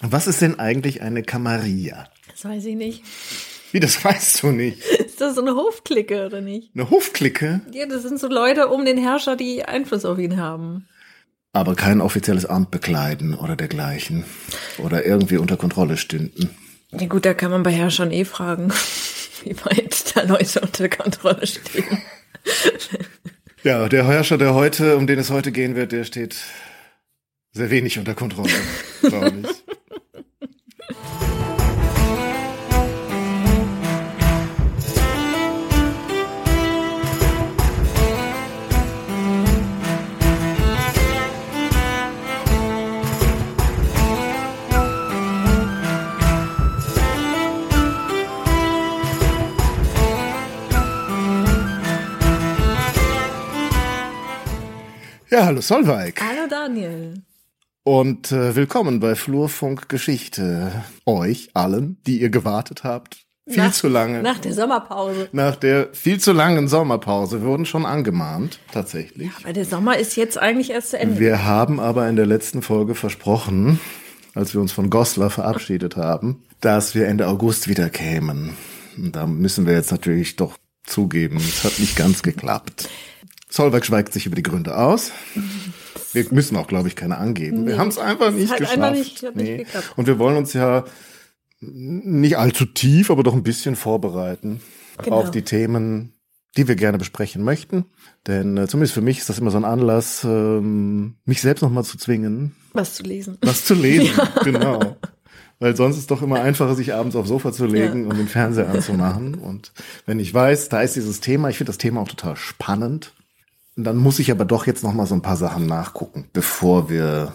Was ist denn eigentlich eine Camarilla? Das weiß ich nicht. Wie, das weißt du nicht? Ist das so eine Hofklicke oder nicht? Eine Hofklicke? Ja, das sind so Leute um den Herrscher, die Einfluss auf ihn haben. Aber kein offizielles Amt bekleiden oder dergleichen. Oder irgendwie unter Kontrolle stünden. Ja gut, da kann man bei Herrschern eh fragen, wie weit da Leute unter Kontrolle stehen. Ja, der Herrscher, der heute, um den es heute gehen wird, der steht sehr wenig unter Kontrolle, glaube ich. Ja, hallo Solveig. Hallo Daniel. Und äh, willkommen bei Flurfunk Geschichte. Euch allen, die ihr gewartet habt. Viel Nach- zu lange. Nach der Sommerpause. Nach der viel zu langen Sommerpause. Wir wurden schon angemahnt, tatsächlich. Weil der Sommer ist jetzt eigentlich erst zu Ende. Wir haben aber in der letzten Folge versprochen, als wir uns von Goslar verabschiedet haben, dass wir Ende August wieder kämen. Und da müssen wir jetzt natürlich doch zugeben, es hat nicht ganz geklappt. Solveig schweigt sich über die Gründe aus. Wir müssen auch, glaube ich, keine angeben. Wir haben es einfach nicht hat geschafft. einfach nicht- hat nicht geklappt. Und wir wollen uns ja nicht allzu tief, aber doch ein bisschen vorbereiten Genau. auf die Themen, die wir gerne besprechen möchten. Denn äh, zumindest für mich ist das immer so ein Anlass, ähm, mich selbst nochmal zu zwingen, Was zu lesen. was zu lesen. Genau. Weil sonst ist es doch immer einfacher, sich abends aufs Sofa zu legen Ja. und den Fernseher anzumachen. Und wenn ich weiß, da ist dieses Thema, ich finde das Thema auch total spannend. Dann muss ich aber doch jetzt noch mal so ein paar Sachen nachgucken, bevor wir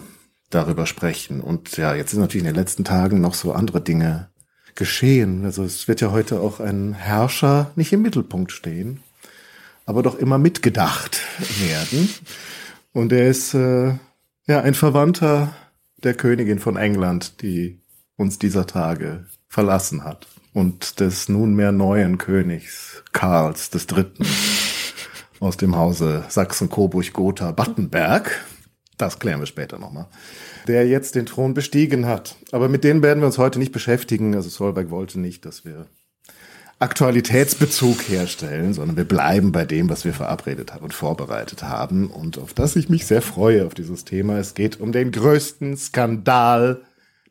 darüber sprechen. Und ja, jetzt sind natürlich in den letzten Tagen noch so andere Dinge geschehen. Also es wird ja heute auch ein Herrscher nicht im Mittelpunkt stehen, aber doch immer mitgedacht werden. Und er ist äh, ja ein Verwandter der Königin von England, die uns dieser Tage verlassen hat. Und des nunmehr neuen Königs Karls des Dritten aus dem Hause Sachsen-Coburg-Gotha-Battenberg. Das klären wir später nochmal. Der jetzt den Thron bestiegen hat. Aber mit denen werden wir uns heute nicht beschäftigen. Also Solberg wollte nicht, dass wir Aktualitätsbezug herstellen, sondern wir bleiben bei dem, was wir verabredet haben und vorbereitet haben und auf das ich mich sehr freue auf dieses Thema. Es geht um den größten Skandal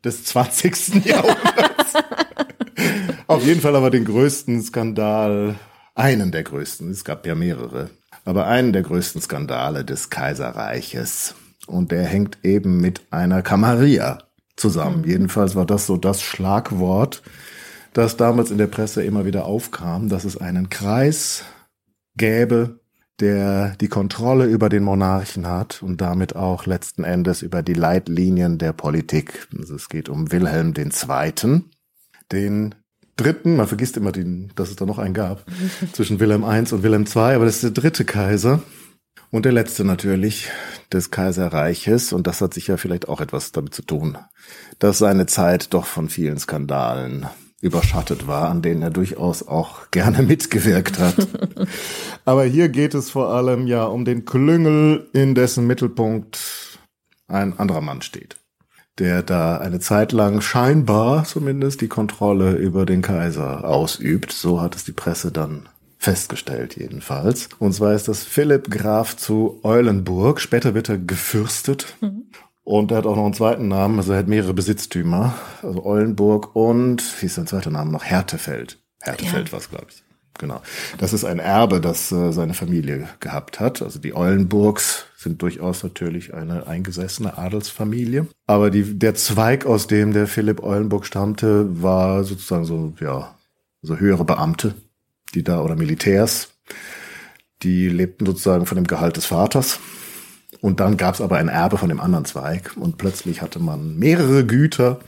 des 20. Jahrhunderts. auf jeden Fall aber den größten Skandal, einen der größten, es gab ja mehrere, aber einen der größten Skandale des Kaiserreiches. Und der hängt eben mit einer Camarilla zusammen. Jedenfalls war das so das Schlagwort, das damals in der Presse immer wieder aufkam, dass es einen Kreis gäbe, der die Kontrolle über den Monarchen hat und damit auch letzten Endes über die Leitlinien der Politik. Also es geht um Wilhelm II., den dritten, man vergisst immer, den, dass es da noch einen gab, zwischen Wilhelm I und Wilhelm II, aber das ist der dritte Kaiser und der letzte natürlich des Kaiserreiches und das hat sicher vielleicht auch etwas damit zu tun, dass seine Zeit doch von vielen Skandalen überschattet war, an denen er durchaus auch gerne mitgewirkt hat. Aber hier geht es vor allem ja um den Klüngel, in dessen Mittelpunkt ein anderer Mann steht, der da eine Zeit lang scheinbar zumindest die Kontrolle über den Kaiser ausübt. So hat es die Presse dann festgestellt jedenfalls. Und zwar ist das Philipp Graf zu Eulenburg. Später wird er gefürstet. Und er hat auch noch einen zweiten Namen, also er hat mehrere Besitztümer. Also Eulenburg und, wie ist sein zweiter Name noch? Härtefeld. Härtefeld Ja. war es, glaube ich. Genau. Das ist ein Erbe, das äh, seine Familie gehabt hat. Also die Eulenburgs sind durchaus natürlich eine eingesessene Adelsfamilie. Aber die, der Zweig, aus dem der Philipp Eulenburg stammte, war sozusagen so, ja, so höhere Beamte, die da, oder Militärs, die lebten sozusagen von dem Gehalt des Vaters. Und dann gab es aber ein Erbe von dem anderen Zweig und plötzlich hatte man mehrere Güter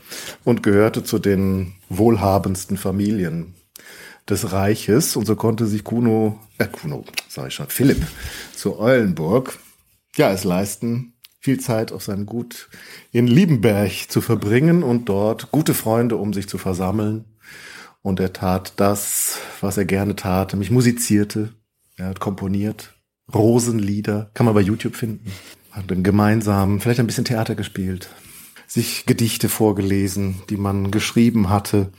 und gehörte zu den wohlhabendsten Familien des Reiches. Und so konnte sich Kuno, äh Kuno, sag ich schon, Philipp zu Eulenburg, ja, es leisten, viel Zeit auf seinem Gut in Liebenberg zu verbringen und dort gute Freunde um sich zu versammeln. Und er tat das, was er gerne tat, nämlich musizierte. Er hat komponiert, Rosenlieder, kann man bei YouTube finden. Hat dann gemeinsam vielleicht ein bisschen Theater gespielt, sich Gedichte vorgelesen, die man geschrieben hatte.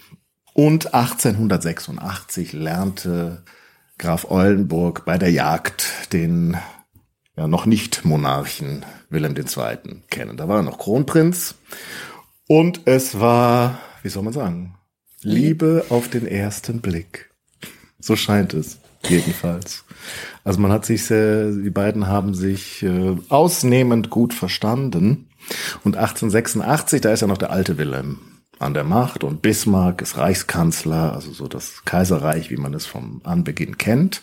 Und 1886 lernte Graf Eulenburg bei der Jagd den ja noch nicht Monarchen Wilhelm II. kennen. Da war er noch Kronprinz und es war, wie soll man sagen, Liebe auf den ersten Blick. So scheint es jedenfalls. Also man hat sich, sehr, die beiden haben sich äh, ausnehmend gut verstanden. Und 1886, da ist ja noch der alte Wilhelm an der Macht und Bismarck ist Reichskanzler, also so das Kaiserreich, wie man es vom Anbeginn kennt.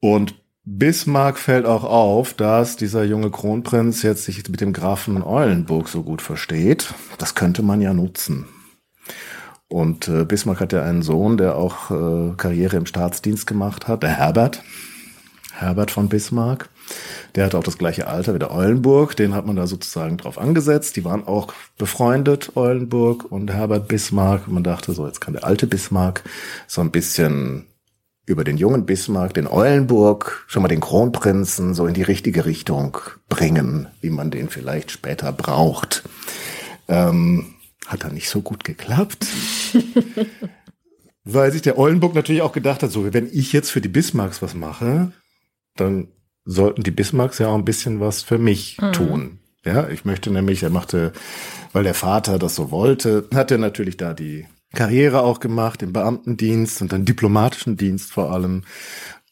Und Bismarck fällt auch auf, dass dieser junge Kronprinz jetzt sich mit dem Grafen Eulenburg so gut versteht. Das könnte man ja nutzen. Und äh, Bismarck hat ja einen Sohn, der auch äh, Karriere im Staatsdienst gemacht hat, der Herbert. Herbert von Bismarck. Der hatte auch das gleiche Alter wie der Eulenburg. Den hat man da sozusagen drauf angesetzt. Die waren auch befreundet, Eulenburg und Herbert Bismarck. Man dachte so, jetzt kann der alte Bismarck so ein bisschen über den jungen Bismarck, den Eulenburg, schon mal den Kronprinzen so in die richtige Richtung bringen, wie man den vielleicht später braucht. Ähm, hat da nicht so gut geklappt. Weil sich der Eulenburg natürlich auch gedacht hat, so, wenn ich jetzt für die Bismarcks was mache, dann sollten die Bismarcks ja auch ein bisschen was für mich mhm. tun. Ja, ich möchte nämlich, er machte, weil der Vater das so wollte, hat er natürlich da die Karriere auch gemacht, im Beamtendienst und dann diplomatischen Dienst vor allem.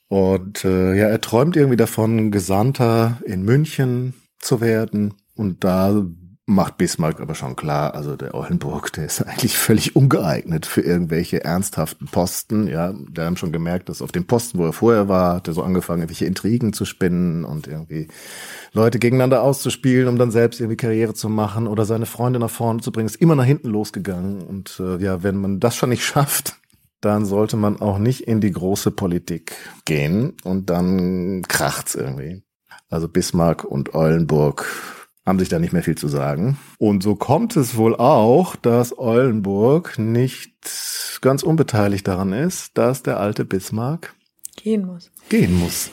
Und äh, ja, er träumt irgendwie davon, Gesandter in München zu werden. Und da macht Bismarck aber schon klar, also der Eulenburg, der ist eigentlich völlig ungeeignet für irgendwelche ernsthaften Posten. Ja, der haben schon gemerkt, dass auf dem Posten, wo er vorher war, hat er so angefangen, irgendwelche Intrigen zu spinnen und irgendwie Leute gegeneinander auszuspielen, um dann selbst irgendwie Karriere zu machen oder seine Freunde nach vorne zu bringen. Ist immer nach hinten losgegangen. Und äh, ja, wenn man das schon nicht schafft, dann sollte man auch nicht in die große Politik gehen und dann kracht's irgendwie. Also Bismarck und Eulenburg haben sich da nicht mehr viel zu sagen. Und so kommt es wohl auch, dass Eulenburg nicht ganz unbeteiligt daran ist, dass der alte Bismarck gehen muss. Gehen muss.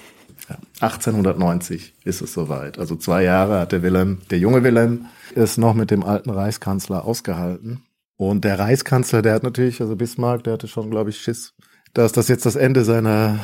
Ja, 1890 ist es soweit. Also zwei Jahre hat der Wilhelm, der junge Wilhelm, ist noch mit dem alten Reichskanzler ausgehalten. Und der Reichskanzler, der hat natürlich, also Bismarck, der hatte schon, glaube ich, Schiss, dass das jetzt das Ende seiner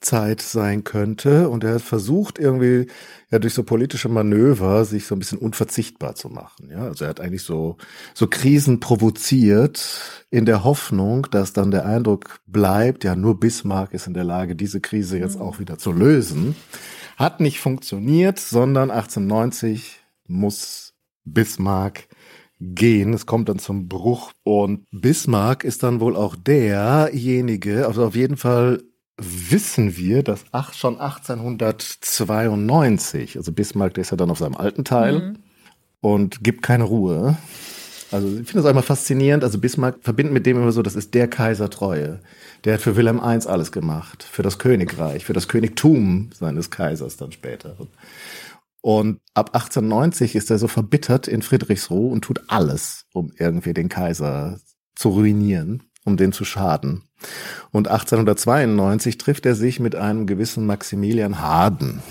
Zeit sein könnte. Und er hat versucht, irgendwie ja durch so politische Manöver sich so ein bisschen unverzichtbar zu machen. Ja, also er hat eigentlich so, so Krisen provoziert in der Hoffnung, dass dann der Eindruck bleibt, ja, nur Bismarck ist in der Lage, diese Krise jetzt mhm. auch wieder zu lösen. Hat nicht funktioniert, sondern 1890 muss Bismarck gehen. Es kommt dann zum Bruch und Bismarck ist dann wohl auch derjenige, also auf jeden Fall wissen wir, dass ach, schon 1892, also Bismarck, der ist ja dann auf seinem alten Teil mhm. und gibt keine Ruhe. Also ich finde das einmal faszinierend. Also Bismarck verbindet mit dem immer so, das ist der Kaisertreue. Der hat für Wilhelm I alles gemacht, für das Königreich, für das Königtum seines Kaisers dann später. Und ab 1890 ist er so verbittert in Friedrichsruh und tut alles, um irgendwie den Kaiser zu ruinieren um den zu schaden. Und 1892 trifft er sich mit einem gewissen Maximilian Harden.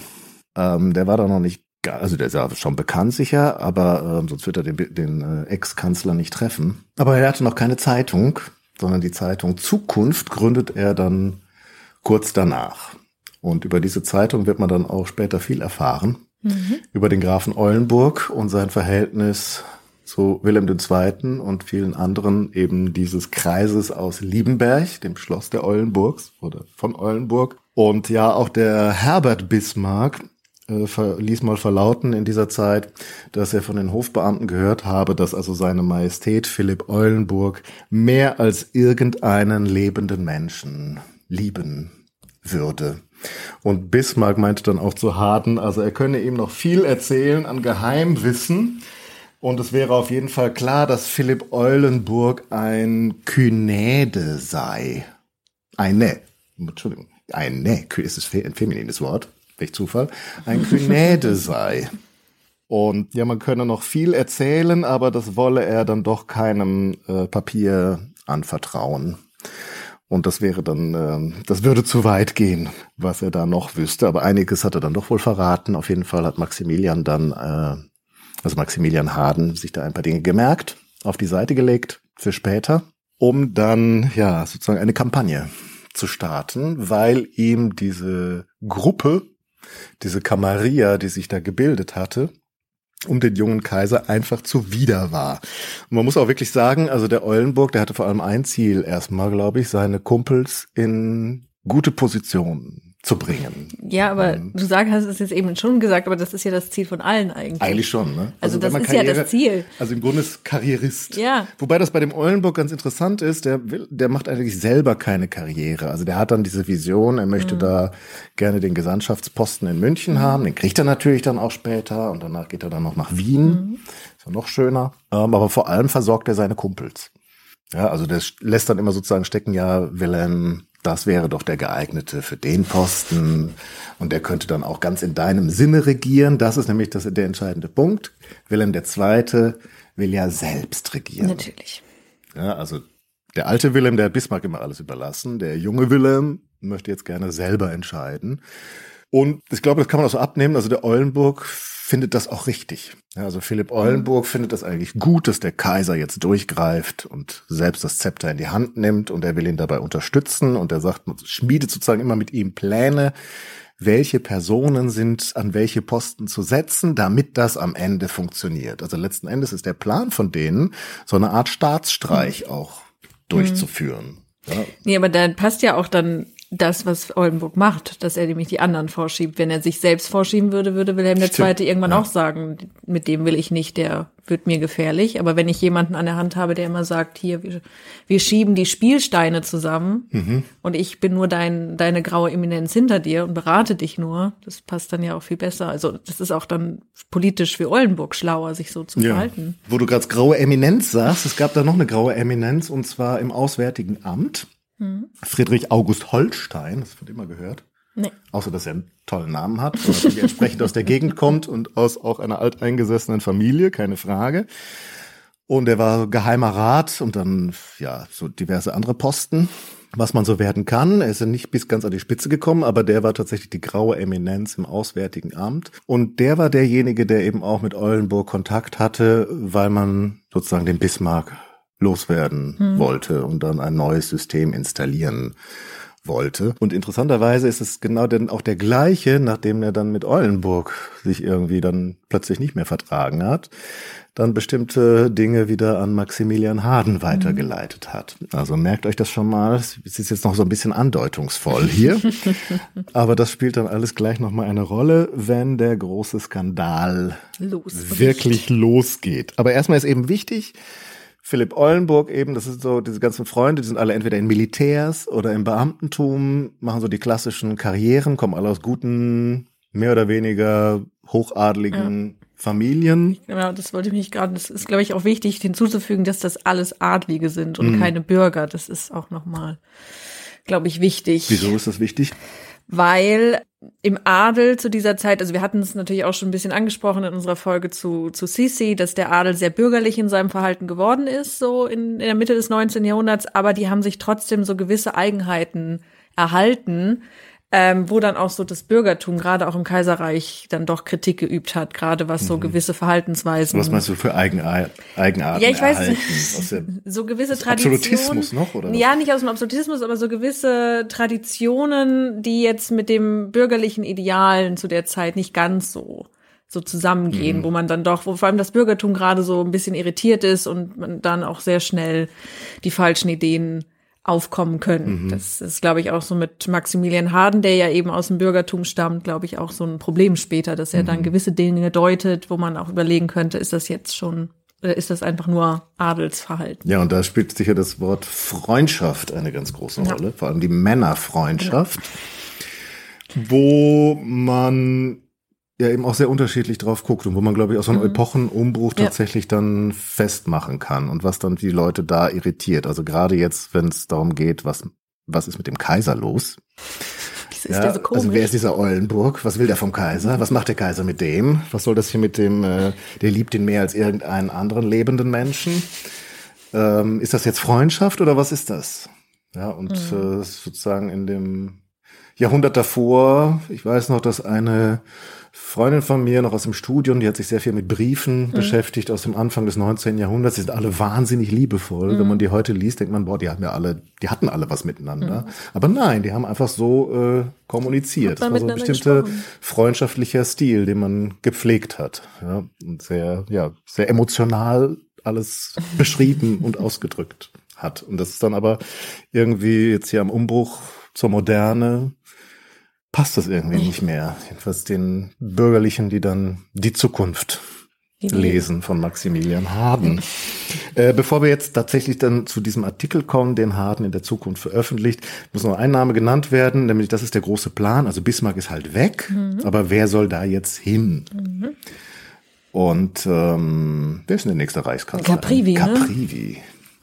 Ähm, der war da noch nicht, also der ist ja schon bekannt sicher, aber ähm, sonst wird er den, den äh, Ex-Kanzler nicht treffen. Aber er hatte noch keine Zeitung, sondern die Zeitung Zukunft gründet er dann kurz danach. Und über diese Zeitung wird man dann auch später viel erfahren. Mhm. Über den Grafen Eulenburg und sein Verhältnis zu Wilhelm II. und vielen anderen eben dieses Kreises aus Liebenberg, dem Schloss der Eulenburgs oder von Eulenburg. Und ja, auch der Herbert Bismarck äh, ließ mal verlauten in dieser Zeit, dass er von den Hofbeamten gehört habe, dass also seine Majestät Philipp Eulenburg mehr als irgendeinen lebenden Menschen lieben würde. Und Bismarck meinte dann auch zu Harden, also er könne ihm noch viel erzählen an Geheimwissen, und es wäre auf jeden Fall klar, dass Philipp Eulenburg ein Kynäde sei. Eine. Entschuldigung. Eine. Ist es ein feminines Wort? Welch Zufall. Ein Kynäde sei. Und ja, man könne noch viel erzählen, aber das wolle er dann doch keinem äh, Papier anvertrauen. Und das wäre dann, äh, das würde zu weit gehen, was er da noch wüsste. Aber einiges hat er dann doch wohl verraten. Auf jeden Fall hat Maximilian dann äh, also Maximilian Harden, sich da ein paar Dinge gemerkt, auf die Seite gelegt für später, um dann ja sozusagen eine Kampagne zu starten, weil ihm diese Gruppe, diese Camarilla, die sich da gebildet hatte, um den jungen Kaiser einfach zuwider war. Und man muss auch wirklich sagen, also der Eulenburg, der hatte vor allem ein Ziel erstmal, glaube ich, seine Kumpels in gute Positionen zu bringen. Ja, aber ähm, du sagst, hast es jetzt eben schon gesagt, aber das ist ja das Ziel von allen eigentlich. Eigentlich schon, ne? Also, also das ist Karriere, ja das Ziel. Also im Grunde ist Karrierist. Ja. Wobei das bei dem Eulenburg ganz interessant ist, der will, der macht eigentlich selber keine Karriere. Also der hat dann diese Vision, er möchte mhm. da gerne den Gesandtschaftsposten in München mhm. haben. Den kriegt er natürlich dann auch später und danach geht er dann noch nach Wien. Mhm. Ist ja noch schöner. Ähm, aber vor allem versorgt er seine Kumpels. Ja, also der lässt dann immer sozusagen stecken, ja, Wilhelm das wäre doch der geeignete für den Posten und der könnte dann auch ganz in deinem Sinne regieren. Das ist nämlich das, der entscheidende Punkt. Wilhelm II. will ja selbst regieren. Natürlich. Ja, also der alte Wilhelm, der hat Bismarck immer alles überlassen. Der junge Wilhelm möchte jetzt gerne selber entscheiden. Und ich glaube, das kann man auch so abnehmen. Also der Eulenburg findet das auch richtig. Also Philipp Eulenburg mhm. findet das eigentlich gut, dass der Kaiser jetzt durchgreift und selbst das Zepter in die Hand nimmt und er will ihn dabei unterstützen und er sagt, man schmiedet sozusagen immer mit ihm Pläne, welche Personen sind an welche Posten zu setzen, damit das am Ende funktioniert. Also letzten Endes ist der Plan von denen, so eine Art Staatsstreich mhm. auch durchzuführen. Ja. Nee, aber da passt ja auch dann das, was Oldenburg macht, dass er nämlich die anderen vorschiebt. Wenn er sich selbst vorschieben würde, würde Wilhelm II. irgendwann ja. auch sagen, mit dem will ich nicht, der wird mir gefährlich. Aber wenn ich jemanden an der Hand habe, der immer sagt, hier, wir, wir schieben die Spielsteine zusammen mhm. und ich bin nur dein, deine graue Eminenz hinter dir und berate dich nur, das passt dann ja auch viel besser. Also das ist auch dann politisch für Oldenburg schlauer, sich so zu ja. verhalten. Wo du gerade graue Eminenz sagst, es gab da noch eine graue Eminenz und zwar im Auswärtigen Amt. Mhm. Friedrich August Holstein, das wird immer gehört. Nee. Außer, dass er einen tollen Namen hat und natürlich entsprechend aus der Gegend kommt und aus auch einer alteingesessenen Familie, keine Frage. Und er war geheimer Rat und dann, ja, so diverse andere Posten, was man so werden kann. Er ist ja nicht bis ganz an die Spitze gekommen, aber der war tatsächlich die graue Eminenz im Auswärtigen Amt. Und der war derjenige, der eben auch mit Eulenburg Kontakt hatte, weil man sozusagen den Bismarck loswerden hm. wollte und dann ein neues System installieren wollte. Und interessanterweise ist es genau denn auch der gleiche, nachdem er dann mit Eulenburg sich irgendwie dann plötzlich nicht mehr vertragen hat, dann bestimmte Dinge wieder an Maximilian Harden weitergeleitet hat. Also merkt euch das schon mal. Es ist jetzt noch so ein bisschen andeutungsvoll hier. aber das spielt dann alles gleich nochmal eine Rolle, wenn der große Skandal Los, wirklich losgeht. Aber erstmal ist eben wichtig, Philipp Eulenburg eben, das ist so, diese ganzen Freunde, die sind alle entweder in Militärs oder im Beamtentum, machen so die klassischen Karrieren, kommen alle aus guten, mehr oder weniger hochadligen ja. Familien. Genau, das wollte ich mich gerade, das ist, glaube ich, auch wichtig hinzuzufügen, dass das alles Adlige sind und mhm. keine Bürger. Das ist auch nochmal, glaube ich, wichtig. Wieso ist das wichtig? Weil im Adel zu dieser Zeit, also wir hatten es natürlich auch schon ein bisschen angesprochen in unserer Folge zu, zu Sisi, dass der Adel sehr bürgerlich in seinem Verhalten geworden ist, so in, in der Mitte des 19. Jahrhunderts, aber die haben sich trotzdem so gewisse Eigenheiten erhalten, ähm, wo dann auch so das Bürgertum gerade auch im Kaiserreich dann doch Kritik geübt hat, gerade was so mhm. gewisse Verhaltensweisen. Was meinst du für Eigenar Eigenarten? Ja, ich weiß, so gewisse Traditionen. Absolutismus noch oder? Ja, nicht aus dem Absolutismus, aber so gewisse Traditionen, die jetzt mit dem bürgerlichen Idealen zu der Zeit nicht ganz so so zusammengehen, mhm. wo man dann doch, wo vor allem das Bürgertum gerade so ein bisschen irritiert ist und man dann auch sehr schnell die falschen Ideen aufkommen können. Mhm. Das ist, glaube ich, auch so mit Maximilian Harden, der ja eben aus dem Bürgertum stammt, glaube ich, auch so ein Problem später, dass er mhm. dann gewisse Dinge deutet, wo man auch überlegen könnte, ist das jetzt schon oder ist das einfach nur Adelsverhalten? Ja, und da spielt sicher das Wort Freundschaft eine ganz große Rolle, ja. vor allem die Männerfreundschaft, ja. wo man ja eben auch sehr unterschiedlich drauf guckt und wo man, glaube ich, auch so einen mhm. Epochenumbruch tatsächlich ja. dann festmachen kann und was dann die Leute da irritiert. Also gerade jetzt, wenn es darum geht, was, was ist mit dem Kaiser los? Ja, so also wer ist dieser Eulenburg? Was will der vom Kaiser? Was macht der Kaiser mit dem? Was soll das hier mit dem, äh, der liebt ihn mehr als irgendeinen anderen lebenden Menschen? Ähm, ist das jetzt Freundschaft oder was ist das? Ja, und mhm. äh, sozusagen in dem Jahrhundert davor, ich weiß noch, dass eine Freundin von mir noch aus dem Studium, die hat sich sehr viel mit Briefen mhm. beschäftigt aus dem Anfang des 19. Jahrhunderts. Die sind alle wahnsinnig liebevoll. Mhm. Wenn man die heute liest, denkt man, boah, die haben ja alle, die hatten alle was miteinander. Mhm. Aber nein, die haben einfach so äh, kommuniziert. Das war so ein bestimmter freundschaftlicher Stil, den man gepflegt hat. Ja, und sehr, ja, sehr emotional alles beschrieben und ausgedrückt hat. Und das ist dann aber irgendwie jetzt hier am Umbruch zur Moderne passt das irgendwie nicht mehr. Jedenfalls den Bürgerlichen, die dann die Zukunft lesen von Maximilian Harden. Äh, bevor wir jetzt tatsächlich dann zu diesem Artikel kommen, den Harden in der Zukunft veröffentlicht, muss noch ein Name genannt werden, nämlich das ist der große Plan. Also Bismarck ist halt weg, mhm. aber wer soll da jetzt hin? Mhm. Und ähm, wer ist denn der nächste Reichskanzler? Caprivi. Caprivi.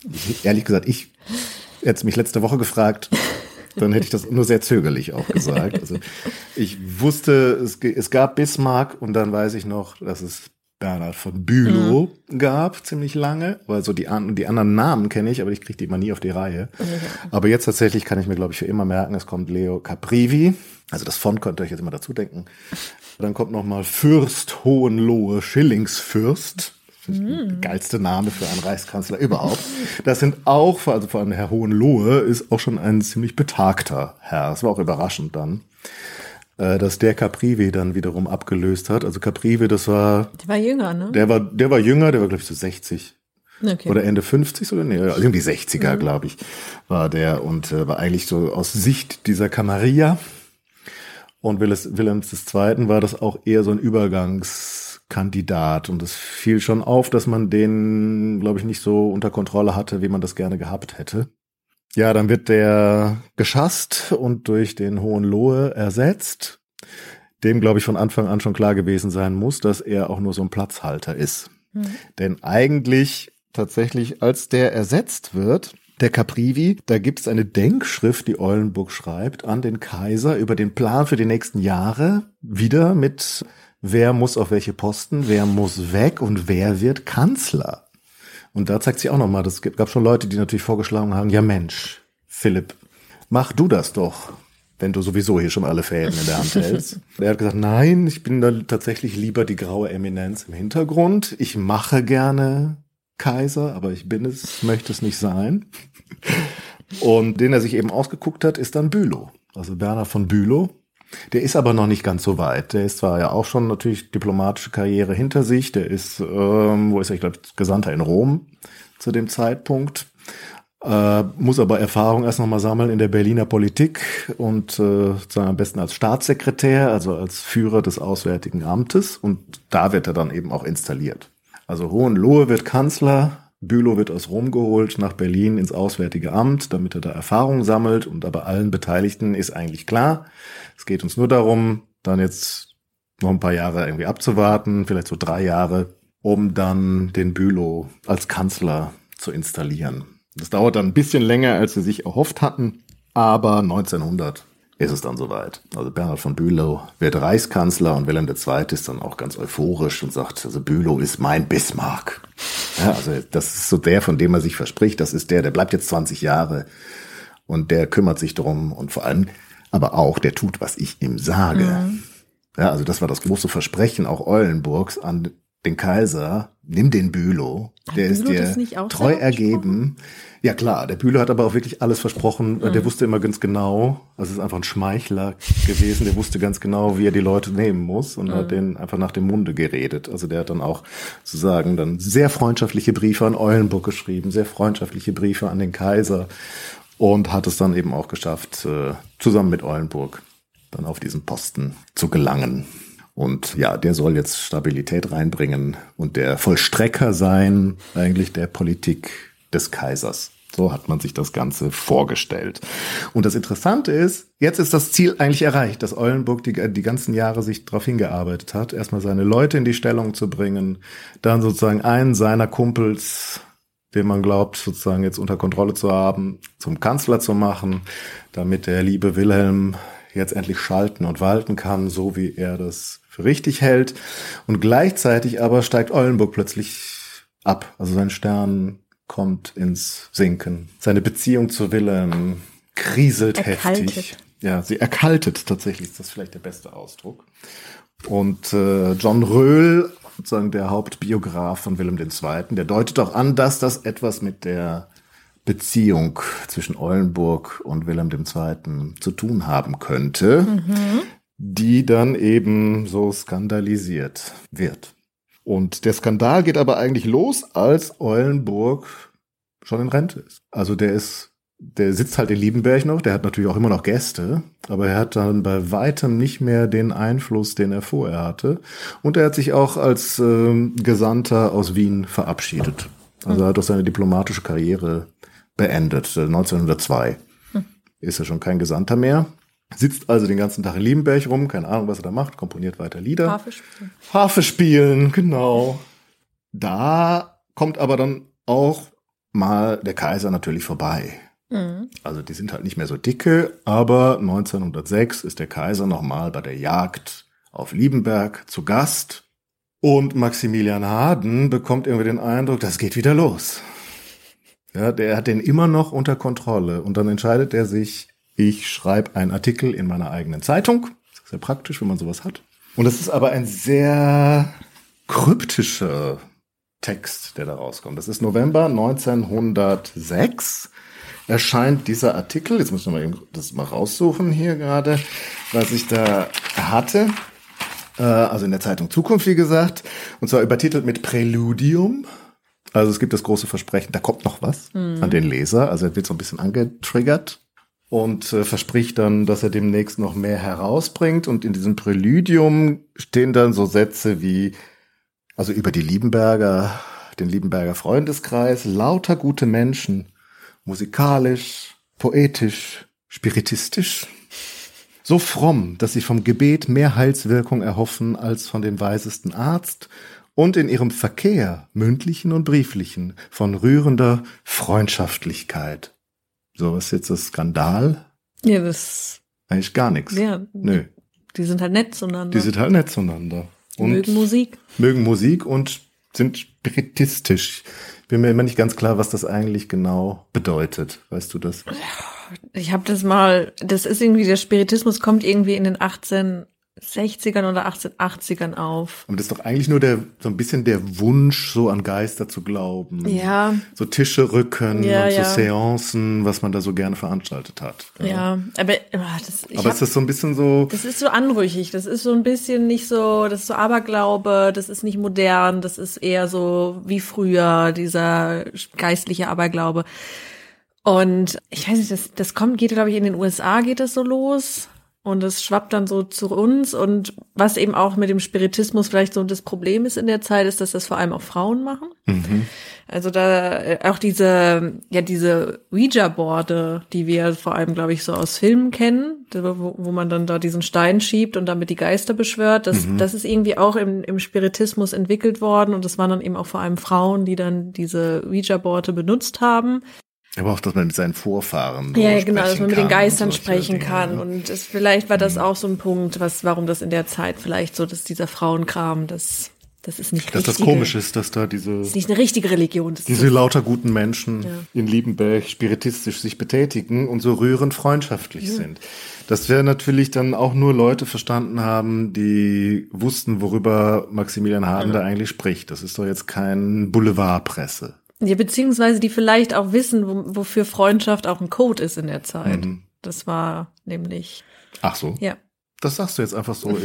Ne? Ich, ehrlich gesagt, ich hätte mich letzte Woche gefragt, dann hätte ich das nur sehr zögerlich auch gesagt. Also ich wusste, es, es gab Bismarck und dann weiß ich noch, dass es Bernhard von Bülow mhm. gab, ziemlich lange. Weil so die, die anderen Namen kenne ich, aber ich kriege die immer nie auf die Reihe. Mhm. Aber jetzt tatsächlich kann ich mir, glaube ich, für immer merken, es kommt Leo Caprivi. Also das Font könnt ihr euch jetzt immer dazu denken. Dann kommt noch mal Fürst Hohenlohe Schillingsfürst. Mhm. Der geilste Name für einen Reichskanzler überhaupt. Das sind auch, also vor allem Herr Hohenlohe ist auch schon ein ziemlich betagter Herr. Das war auch überraschend dann, äh, dass der Caprivi dann wiederum abgelöst hat. Also Caprivi, das war. Der war jünger, ne? Der war, der war jünger, der war, glaube ich, so 60. Okay. Oder Ende 50 oder nee, also irgendwie 60er, mhm. glaube ich, war der und äh, war eigentlich so aus Sicht dieser Camarilla und Wilhelms II. war das auch eher so ein Übergangs Kandidat. Und es fiel schon auf, dass man den, glaube ich, nicht so unter Kontrolle hatte, wie man das gerne gehabt hätte. Ja, dann wird der geschasst und durch den Hohen Lohe ersetzt. Dem, glaube ich, von Anfang an schon klar gewesen sein muss, dass er auch nur so ein Platzhalter ist. Mhm. Denn eigentlich tatsächlich, als der ersetzt wird, der Caprivi, da gibt es eine Denkschrift, die Eulenburg schreibt, an den Kaiser über den Plan für die nächsten Jahre, wieder mit wer muss auf welche Posten, wer muss weg und wer wird Kanzler. Und da zeigt sich auch nochmal, das gab schon Leute, die natürlich vorgeschlagen haben, ja Mensch, Philipp, mach du das doch, wenn du sowieso hier schon alle Fäden in der Hand hältst. er hat gesagt, nein, ich bin dann tatsächlich lieber die graue Eminenz im Hintergrund. Ich mache gerne Kaiser, aber ich bin es, möchte es nicht sein. Und den er sich eben ausgeguckt hat, ist dann Bülow. Also Berner von Bülow, der ist aber noch nicht ganz so weit. Der ist zwar ja auch schon natürlich diplomatische Karriere hinter sich. Der ist, ähm, wo ist er, ich glaube, Gesandter in Rom zu dem Zeitpunkt. Äh, muss aber Erfahrung erst nochmal sammeln in der Berliner Politik und äh, sozusagen am besten als Staatssekretär, also als Führer des Auswärtigen Amtes. Und da wird er dann eben auch installiert. Also Hohenlohe wird Kanzler, Bülow wird aus Rom geholt nach Berlin ins Auswärtige Amt, damit er da Erfahrung sammelt. Und aber allen Beteiligten ist eigentlich klar, es geht uns nur darum, dann jetzt noch ein paar Jahre irgendwie abzuwarten, vielleicht so drei Jahre, um dann den Bülow als Kanzler zu installieren. Das dauert dann ein bisschen länger, als sie sich erhofft hatten, aber 1900 ist es dann soweit. Also Bernhard von Bülow wird Reichskanzler und Wilhelm II. ist dann auch ganz euphorisch und sagt, also Bülow ist mein Bismarck. Ja, also das ist so der, von dem er sich verspricht, das ist der, der bleibt jetzt 20 Jahre und der kümmert sich drum und vor allem aber auch, der tut, was ich ihm sage. Mhm. Ja, also das war das große Versprechen auch Eulenburgs an den Kaiser, nimm den Bülow, der Bülow ist dir treu ergeben. Ja klar, der Bülow hat aber auch wirklich alles versprochen. Mhm. Der wusste immer ganz genau, also ist einfach ein Schmeichler gewesen, der wusste ganz genau, wie er die Leute nehmen muss und mhm. hat denen einfach nach dem Munde geredet. Also der hat dann auch sozusagen dann sehr freundschaftliche Briefe an Eulenburg geschrieben, sehr freundschaftliche Briefe an den Kaiser und hat es dann eben auch geschafft, äh, zusammen mit Eulenburg dann auf diesen Posten zu gelangen. Und ja, der soll jetzt Stabilität reinbringen und der Vollstrecker sein, eigentlich der Politik des Kaisers. So hat man sich das Ganze vorgestellt. Und das Interessante ist, jetzt ist das Ziel eigentlich erreicht, dass Eulenburg die, die ganzen Jahre sich darauf hingearbeitet hat, erstmal seine Leute in die Stellung zu bringen, dann sozusagen einen seiner Kumpels den man glaubt, sozusagen jetzt unter Kontrolle zu haben, zum Kanzler zu machen, damit der liebe Wilhelm jetzt endlich schalten und walten kann, so wie er das für richtig hält. Und gleichzeitig aber steigt Eulenburg plötzlich ab. Also sein Stern kommt ins Sinken. Seine Beziehung zu Wilhelm kriselt Erkaltet. heftig. ja, sie erkaltet tatsächlich, ist das vielleicht der beste Ausdruck. Und äh, John Röhl, sozusagen der Hauptbiograf von Wilhelm II., der deutet auch an, dass das etwas mit der Beziehung zwischen Eulenburg und Wilhelm II. zu tun haben könnte, mhm. die dann eben so skandalisiert wird. Und der Skandal geht aber eigentlich los, als Eulenburg schon in Rente ist. Also der ist der sitzt halt in Liebenberg noch, der hat natürlich auch immer noch Gäste, aber er hat dann bei weitem nicht mehr den Einfluss, den er vorher hatte. Und er hat sich auch als äh, Gesandter aus Wien verabschiedet. Also er hat auch seine diplomatische Karriere beendet. 1902 äh, hm. ist er schon kein Gesandter mehr. Sitzt also den ganzen Tag in Liebenberg rum, keine Ahnung, was er da macht, komponiert weiter Lieder. Harfe spielen. Harfe spielen, genau. Da kommt aber dann auch mal der Kaiser natürlich vorbei. Mhm. Also die sind halt nicht mehr so dicke, aber 1906 ist der Kaiser nochmal bei der Jagd auf Liebenberg zu Gast und Maximilian Harden bekommt irgendwie den Eindruck, das geht wieder los. Ja, der hat den immer noch unter Kontrolle und dann entscheidet er sich, ich schreibe einen Artikel in meiner eigenen Zeitung. Das ist sehr praktisch, wenn man sowas hat. Und das ist aber ein sehr kryptischer Text, der da rauskommt. Das ist November 1906 erscheint dieser Artikel. Jetzt muss ich mal eben das mal raussuchen hier gerade, was ich da hatte. Äh, also in der Zeitung Zukunft, wie gesagt. Und zwar übertitelt mit Präludium. Also es gibt das große Versprechen, da kommt noch was mhm. an den Leser. Also er wird so ein bisschen angetriggert und äh, verspricht dann, dass er demnächst noch mehr herausbringt. Und in diesem Präludium stehen dann so Sätze wie, also über die Liebenberger, den Liebenberger Freundeskreis, lauter gute Menschen, musikalisch, poetisch, spiritistisch. So fromm, dass sie vom Gebet mehr Heilswirkung erhoffen als von dem weisesten Arzt und in ihrem Verkehr, mündlichen und brieflichen, von rührender Freundschaftlichkeit. So, was ist jetzt das Skandal? Ja, das. Eigentlich gar nichts. Ja. Nö. Die sind halt nett zueinander. Die sind halt nett zueinander. Und mögen Musik. Mögen Musik und sind spiritistisch bin mir immer nicht ganz klar, was das eigentlich genau bedeutet. Weißt du das? Ich habe das mal, das ist irgendwie, der Spiritismus kommt irgendwie in den 18 60ern oder 1880ern auf. Aber das ist doch eigentlich nur der, so ein bisschen der Wunsch, so an Geister zu glauben. Ja. So Tische rücken ja, und so ja. Seancen, was man da so gerne veranstaltet hat. Ja, ja aber, ah, das, aber hab, ist das so ein bisschen so. Das ist so anrüchig. Das ist so ein bisschen nicht so, das ist so Aberglaube, das ist nicht modern, das ist eher so wie früher, dieser geistliche Aberglaube. Und ich weiß nicht, das, das kommt, geht, glaube ich, in den USA geht das so los. Und es schwappt dann so zu uns. Und was eben auch mit dem Spiritismus vielleicht so das Problem ist in der Zeit, ist, dass das vor allem auch Frauen machen. Mhm. Also da äh, auch diese, ja, diese Ouija-Boarde, die wir vor allem, glaube ich, so aus Filmen kennen, wo, wo man dann da diesen Stein schiebt und damit die Geister beschwört, das, mhm. das ist irgendwie auch im, im Spiritismus entwickelt worden. Und das waren dann eben auch vor allem Frauen, die dann diese Ouija-Boarde benutzt haben. Aber auch, dass man mit seinen Vorfahren Ja, genau, dass man mit den Geistern sprechen kann. Und es, vielleicht war das mhm. auch so ein Punkt, was, warum das in der Zeit vielleicht so, dass dieser Frauenkram, das, das ist nicht Dass richtige, das komisch ist, dass da diese. Das ist nicht eine richtige Religion. Diese lauter guten Menschen ja. in Liebenberg spiritistisch sich betätigen und so rührend freundschaftlich ja. sind. Das wäre natürlich dann auch nur Leute verstanden haben, die wussten, worüber Maximilian Harden ja. da eigentlich spricht. Das ist doch jetzt kein Boulevardpresse. Ja, beziehungsweise die vielleicht auch wissen, wo, wofür Freundschaft auch ein Code ist in der Zeit. Mhm. Das war nämlich. Ach so. Ja. Das sagst du jetzt einfach so,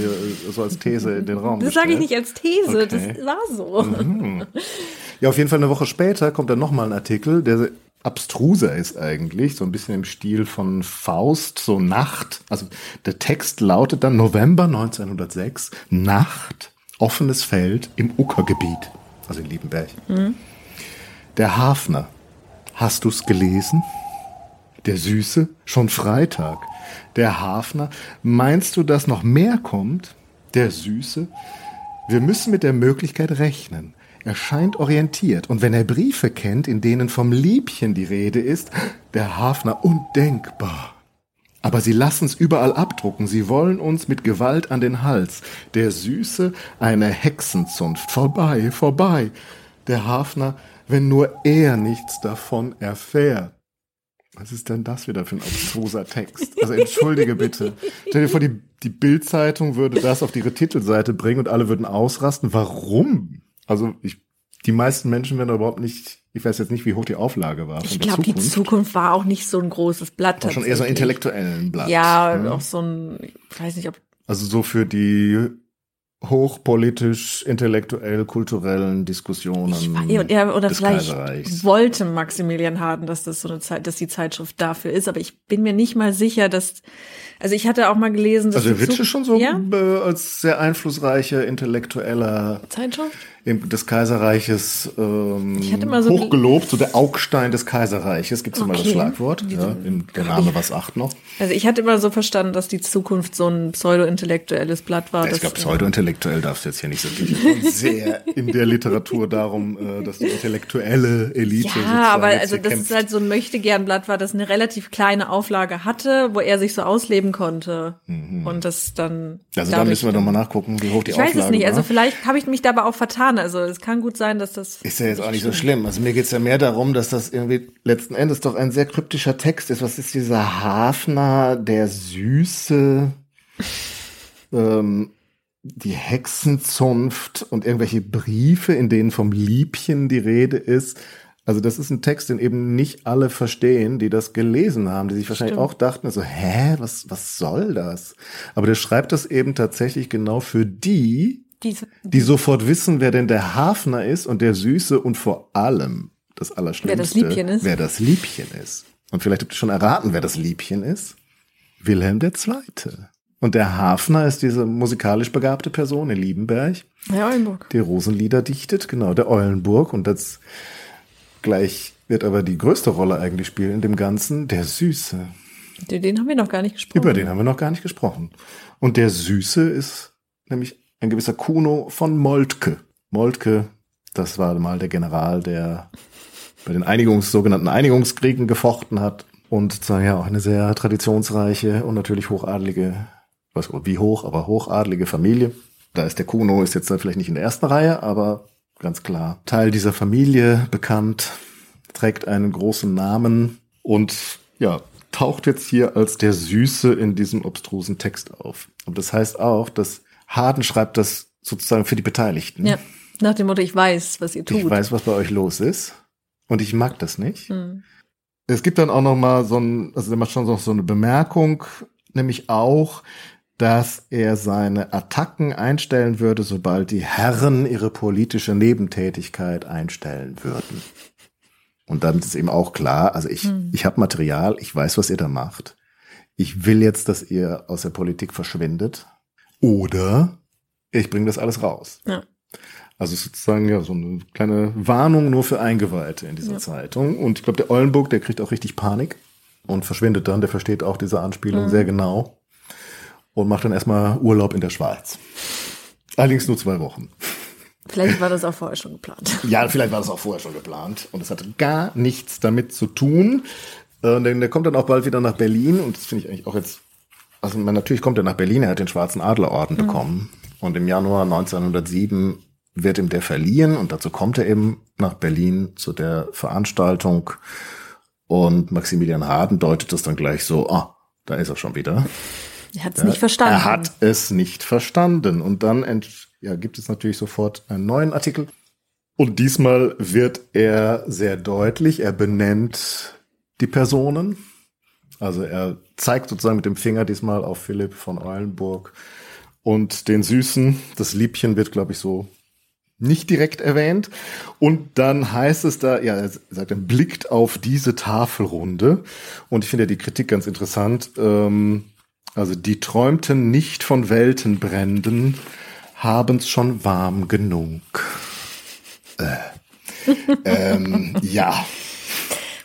so als These in den Raum. Das sage ich nicht als These, okay. das war so. Mhm. Ja, auf jeden Fall eine Woche später kommt dann nochmal ein Artikel, der abstruser ist eigentlich, so ein bisschen im Stil von Faust, so Nacht. Also der Text lautet dann November 1906, Nacht, offenes Feld im Uckergebiet, also in Liebenberg. Mhm. Der Hafner. Hast du's gelesen? Der Süße? Schon Freitag. Der Hafner. Meinst du, dass noch mehr kommt? Der Süße? Wir müssen mit der Möglichkeit rechnen. Er scheint orientiert, und wenn er Briefe kennt, in denen vom Liebchen die Rede ist, der Hafner undenkbar. Aber sie lassen's überall abdrucken, sie wollen uns mit Gewalt an den Hals. Der Süße eine Hexenzunft, vorbei, vorbei. Der Hafner, wenn nur er nichts davon erfährt. Was ist denn das wieder für ein abstruser Text? Also entschuldige bitte. Stell dir vor, die, die Bild-Zeitung würde das auf ihre Titelseite bringen und alle würden ausrasten. Warum? Also ich, die meisten Menschen werden überhaupt nicht, ich weiß jetzt nicht, wie hoch die Auflage war. Ich glaube, die Zukunft war auch nicht so ein großes Blatt. War schon eher so ein intellektuellen Blatt. Ja, ne? auch so ein, ich weiß nicht, ob. Also so für die hochpolitisch, intellektuell, kulturellen Diskussionen. Ich, ja, oder vielleicht wollte Maximilian Harden, dass das so eine Zeit, dass die Zeitschrift dafür ist, aber ich bin mir nicht mal sicher, dass also ich hatte auch mal gelesen, dass also er wird schon so ja? äh, als sehr einflussreicher intellektueller Zeitschrift des Kaiserreiches ähm, so hochgelobt, so der Augstein des Kaiserreiches, gibt es okay. mal das Schlagwort, ja, der Name was acht noch. Also ich hatte immer so verstanden, dass die Zukunft so ein pseudo-intellektuelles Blatt war. Ja, ich glaube, pseudo-intellektuell darfst du jetzt hier nicht so sehr in der Literatur darum, äh, dass die intellektuelle Elite Ja, aber also das kämpft. ist halt so ein Möchtegern-Blatt war, das eine relativ kleine Auflage hatte, wo er sich so ausleben konnte. Mhm. Und das dann. Also da müssen wir doch mal nachgucken, wie hoch die ich Auflage Ich weiß es nicht, war. also vielleicht habe ich mich dabei auch vertan. Also es kann gut sein, dass das. Ist ja jetzt auch nicht so schlimm. Also mir geht's ja mehr darum, dass das irgendwie letzten Endes doch ein sehr kryptischer Text ist. Was ist dieser Hafner, der Süße, ähm, die Hexenzunft und irgendwelche Briefe, in denen vom Liebchen die Rede ist. Also das ist ein Text, den eben nicht alle verstehen, die das gelesen haben, die sich wahrscheinlich Stimmt. auch dachten, so, hä, was, was soll das? Aber der schreibt das eben tatsächlich genau für die, diese, die sofort wissen, wer denn der Hafner ist und der Süße und vor allem das Allerschlimmste, wer das Liebchen ist. Wer das Liebchen ist. Und vielleicht habt ihr schon erraten, wer das Liebchen ist. Wilhelm II. Und der Hafner ist diese musikalisch begabte Person in Liebenberg. Der Eulenburg. Die Rosenlieder dichtet, genau, der Eulenburg. Und das gleich wird aber die größte Rolle eigentlich spielen in dem Ganzen, der Süße. Den haben wir noch gar nicht gesprochen. Über den haben wir noch gar nicht gesprochen. Und der Süße ist nämlich ein gewisser Kuno von Moltke. Moltke, das war mal der General, der bei den Einigungs, sogenannten Einigungskriegen gefochten hat und ja auch eine sehr traditionsreiche und natürlich hochadelige, weiß wie hoch, aber hochadelige Familie. Da ist der Kuno, ist jetzt vielleicht nicht in der ersten Reihe, aber ganz klar Teil dieser Familie, bekannt, trägt einen großen Namen und ja, taucht jetzt hier als der Süße in diesem obstrusen Text auf. Und das heißt auch, dass Harden schreibt das sozusagen für die Beteiligten. Ja, nach dem Motto, ich weiß, was ihr tut. Ich weiß, was bei euch los ist. Und ich mag das nicht. Hm. Es gibt dann auch noch mal so ein, also der macht schon so eine Bemerkung, nämlich auch, dass er seine Attacken einstellen würde, sobald die Herren ihre politische Nebentätigkeit einstellen würden. Und damit ist eben auch klar, also ich, hm. ich habe Material, ich weiß, was ihr da macht. Ich will jetzt, dass ihr aus der Politik verschwindet. Oder ich bringe das alles raus. Ja. Also sozusagen ja so eine kleine Warnung nur für Eingeweihte in dieser ja. Zeitung. Und ich glaube, der Eulenburg, der kriegt auch richtig Panik und verschwindet dann. Der versteht auch diese Anspielung mhm. sehr genau und macht dann erstmal Urlaub in der Schweiz. Allerdings nur zwei Wochen. Vielleicht war das auch vorher schon geplant. Ja, vielleicht war das auch vorher schon geplant. Und es hatte gar nichts damit zu tun. Äh, denn der kommt dann auch bald wieder nach Berlin. Und das finde ich eigentlich auch jetzt also man, natürlich kommt er nach Berlin, er hat den Schwarzen Adlerorden mhm. bekommen. Und im Januar 1907 wird ihm der verliehen und dazu kommt er eben nach Berlin zu der Veranstaltung. Und Maximilian Harden deutet das dann gleich so, ah, da ist er schon wieder. Er hat es nicht verstanden. Er hat es nicht verstanden. Und dann ja, gibt es natürlich sofort einen neuen Artikel. Und diesmal wird er sehr deutlich, er benennt die Personen. Also er zeigt sozusagen mit dem Finger diesmal auf Philipp von Eulenburg und den Süßen. Das Liebchen wird, glaube ich, so nicht direkt erwähnt. Und dann heißt es da, ja, er sagt, er blickt auf diese Tafelrunde. Und ich finde ja die Kritik ganz interessant. Ähm, also die träumten nicht von Weltenbränden, haben's schon warm genug. Äh. ähm, ja.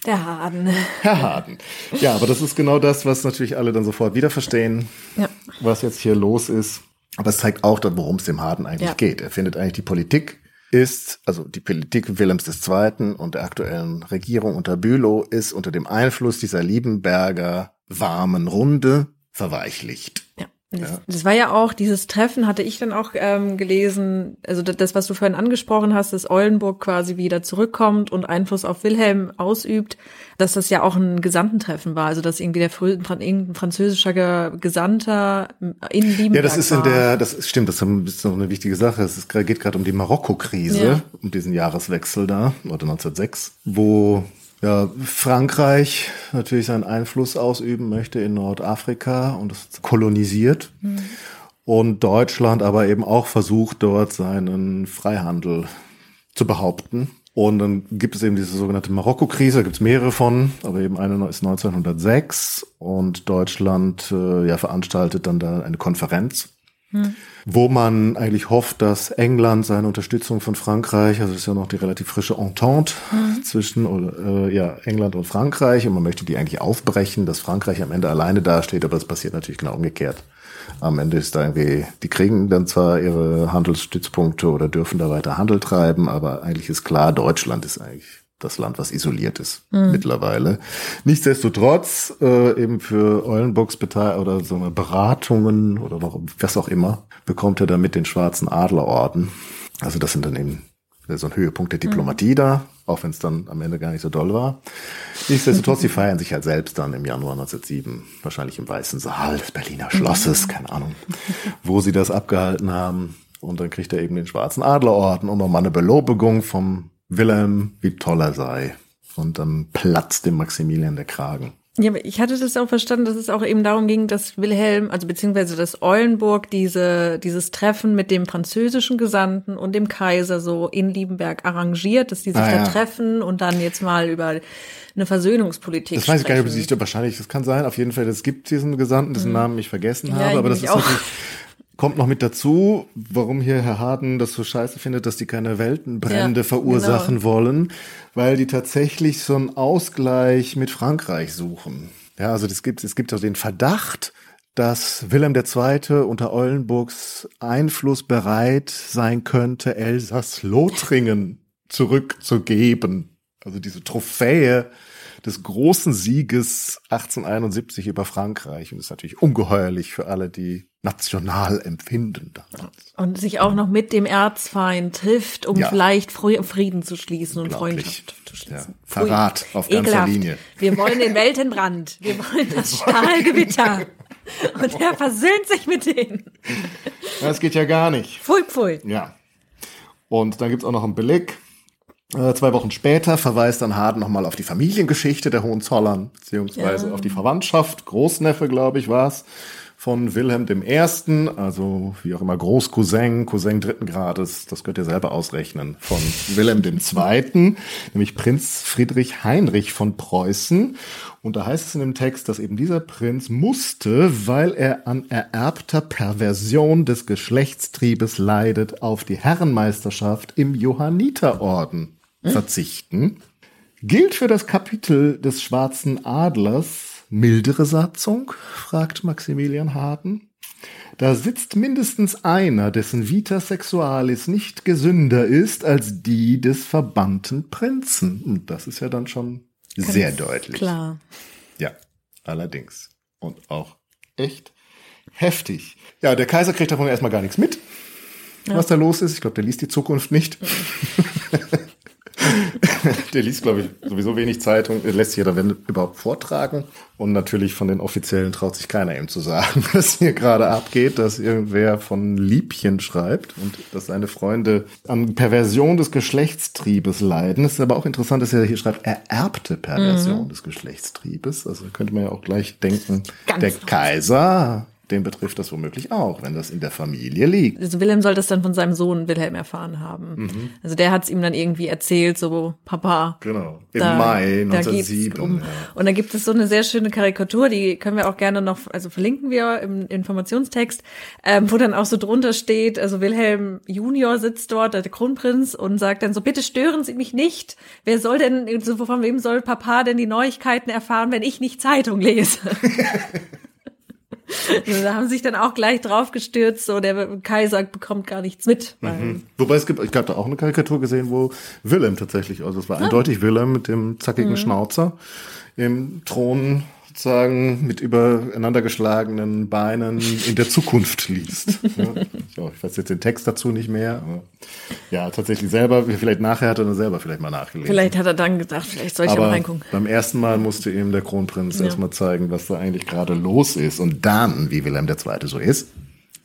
Der Harden. Herr Harden. Ja, aber das ist genau das, was natürlich alle dann sofort wieder verstehen, ja. was jetzt hier los ist. Aber es zeigt auch, worum es dem Harden eigentlich ja. geht. Er findet eigentlich die Politik ist, also die Politik Wilhelms II. und der aktuellen Regierung unter Bülow ist unter dem Einfluss dieser Liebenberger warmen Runde verweichlicht. Ja. Das, ja. das, war ja auch, dieses Treffen hatte ich dann auch ähm, gelesen, also das, was du vorhin angesprochen hast, dass Eulenburg quasi wieder zurückkommt und Einfluss auf Wilhelm ausübt, dass das ja auch ein Gesandtentreffen war, also dass irgendwie der frühe, irgendein französischer Gesandter in Liebenberg Ja, das ist in der, das ist, stimmt, das ist noch eine wichtige Sache. Es ist, geht gerade um die Marokko-Krise, ja. um diesen Jahreswechsel da, oder 1906, wo ja, Frankreich natürlich seinen Einfluss ausüben möchte in Nordafrika und es kolonisiert. Mhm. Und Deutschland aber eben auch versucht, dort seinen Freihandel zu behaupten. Und dann gibt es eben diese sogenannte Marokko-Krise, da gibt es mehrere von, aber eben eine ist 1906 und Deutschland äh, ja, veranstaltet dann da eine Konferenz hm. Wo man eigentlich hofft, dass England seine Unterstützung von Frankreich, also das ist ja noch die relativ frische Entente hm. zwischen äh, ja, England und Frankreich und man möchte die eigentlich aufbrechen, dass Frankreich am Ende alleine dasteht, aber das passiert natürlich genau umgekehrt. Am Ende ist da irgendwie, die kriegen dann zwar ihre Handelsstützpunkte oder dürfen da weiter Handel treiben, aber eigentlich ist klar, Deutschland ist eigentlich das Land, was isoliert ist mhm. mittlerweile. Nichtsdestotrotz äh, eben für Eulenburgs oder so eine Beratungen oder noch was auch immer bekommt er damit den schwarzen Adlerorden. Also das sind dann eben so ein Höhepunkt der Diplomatie mhm. da, auch wenn es dann am Ende gar nicht so doll war. Nichtsdestotrotz, sie feiern sich halt selbst dann im Januar 1907, wahrscheinlich im Weißen Saal des Berliner Schlosses, keine Ahnung, wo sie das abgehalten haben. Und dann kriegt er eben den schwarzen Adlerorden und nochmal eine Belobigung vom Wilhelm, wie toll er sei. Und dann platzt dem Maximilian der Kragen. Ja, aber ich hatte das auch verstanden, dass es auch eben darum ging, dass Wilhelm, also beziehungsweise dass Eulenburg diese, dieses Treffen mit dem französischen Gesandten und dem Kaiser so in Liebenberg arrangiert, dass die sich ah, da ja. treffen und dann jetzt mal über eine Versöhnungspolitik Das weiß ich gar nicht, ob sie wahrscheinlich, das kann sein, auf jeden Fall, es gibt diesen Gesandten, dessen mhm. Namen ich vergessen ja, habe, aber das ist auch. natürlich Kommt noch mit dazu, warum hier Herr Harden das so scheiße findet, dass die keine Weltenbrände ja, verursachen genau. wollen, weil die tatsächlich so einen Ausgleich mit Frankreich suchen. Ja, also es gibt, es gibt auch den Verdacht, dass Wilhelm II. unter Eulenburgs Einfluss bereit sein könnte, Elsass-Lothringen zurückzugeben. Also diese Trophäe des großen Sieges 1871 über Frankreich. Und das ist natürlich ungeheuerlich für alle, die national empfinden. Damals. Und sich auch noch mit dem Erzfeind trifft, um ja. vielleicht Frieden zu schließen und Freundschaft zu schließen. Ja. Verrat auf ganzer Ekelhaft. Linie. Wir wollen den Weltenbrand. Wir wollen das Stahlgewitter. Und er versöhnt sich mit denen. Das geht ja gar nicht. Pfui, pfui. Ja. Und dann gibt's auch noch einen Beleg zwei Wochen später verweist dann Harden nochmal auf die Familiengeschichte der Hohenzollern, beziehungsweise ja. auf die Verwandtschaft. Großneffe, glaube ich, war es, von Wilhelm I., also wie auch immer Großcousin, Cousin dritten Grades, das könnt ihr selber ausrechnen, von Wilhelm II., nämlich Prinz Friedrich Heinrich von Preußen. Und da heißt es in dem Text, dass eben dieser Prinz musste, weil er an ererbter Perversion des Geschlechtstriebes leidet, auf die Herrenmeisterschaft im Johanniterorden verzichten. Gilt für das Kapitel des Schwarzen Adlers mildere Satzung? fragt Maximilian Harden. Da sitzt mindestens einer, dessen Vita Sexualis nicht gesünder ist als die des verbannten Prinzen. Und das ist ja dann schon Ganz sehr deutlich. Klar. Ja, allerdings. Und auch echt heftig. Ja, der Kaiser kriegt davon erstmal gar nichts mit, ja. was da los ist. Ich glaube, der liest die Zukunft nicht. der liest, glaube ich, sowieso wenig Zeitung, er lässt sich ja da wenn überhaupt vortragen. Und natürlich von den Offiziellen traut sich keiner ihm zu sagen, was hier gerade abgeht, dass irgendwer von Liebchen schreibt und dass seine Freunde an Perversion des Geschlechtstriebes leiden. Es ist aber auch interessant, dass er hier schreibt, ererbte Perversion mhm. des Geschlechtstriebes. Also könnte man ja auch gleich denken, Ganz der Kaiser den betrifft das womöglich auch, wenn das in der Familie liegt. Also Wilhelm soll das dann von seinem Sohn Wilhelm erfahren haben. Mhm. Also der hat es ihm dann irgendwie erzählt, so Papa. Genau. Im da, Mai 1907. Um. Ja. Und da gibt es so eine sehr schöne Karikatur, die können wir auch gerne noch, also verlinken wir im Informationstext, ähm, wo dann auch so drunter steht, also Wilhelm Junior sitzt dort, der Kronprinz, und sagt dann so, bitte stören Sie mich nicht. Wer soll denn, so von wem soll Papa denn die Neuigkeiten erfahren, wenn ich nicht Zeitung lese? Also da haben sich dann auch gleich drauf gestürzt, so der Kaiser bekommt gar nichts mit. Mhm. Wobei es gibt, ich habe da auch eine Karikatur gesehen, wo Willem tatsächlich, also es war ah. eindeutig Willem mit dem zackigen mhm. Schnauzer im Thron sozusagen mit übereinander geschlagenen Beinen in der Zukunft liest. Ja, ich weiß jetzt den Text dazu nicht mehr, aber ja, tatsächlich selber, vielleicht nachher hat er dann selber vielleicht mal nachgelesen. Vielleicht hat er dann gedacht, vielleicht soll ich aber mal reingucken. Beim ersten Mal musste ihm der Kronprinz ja. erstmal zeigen, was da eigentlich gerade los ist. Und dann, wie Wilhelm II. so ist,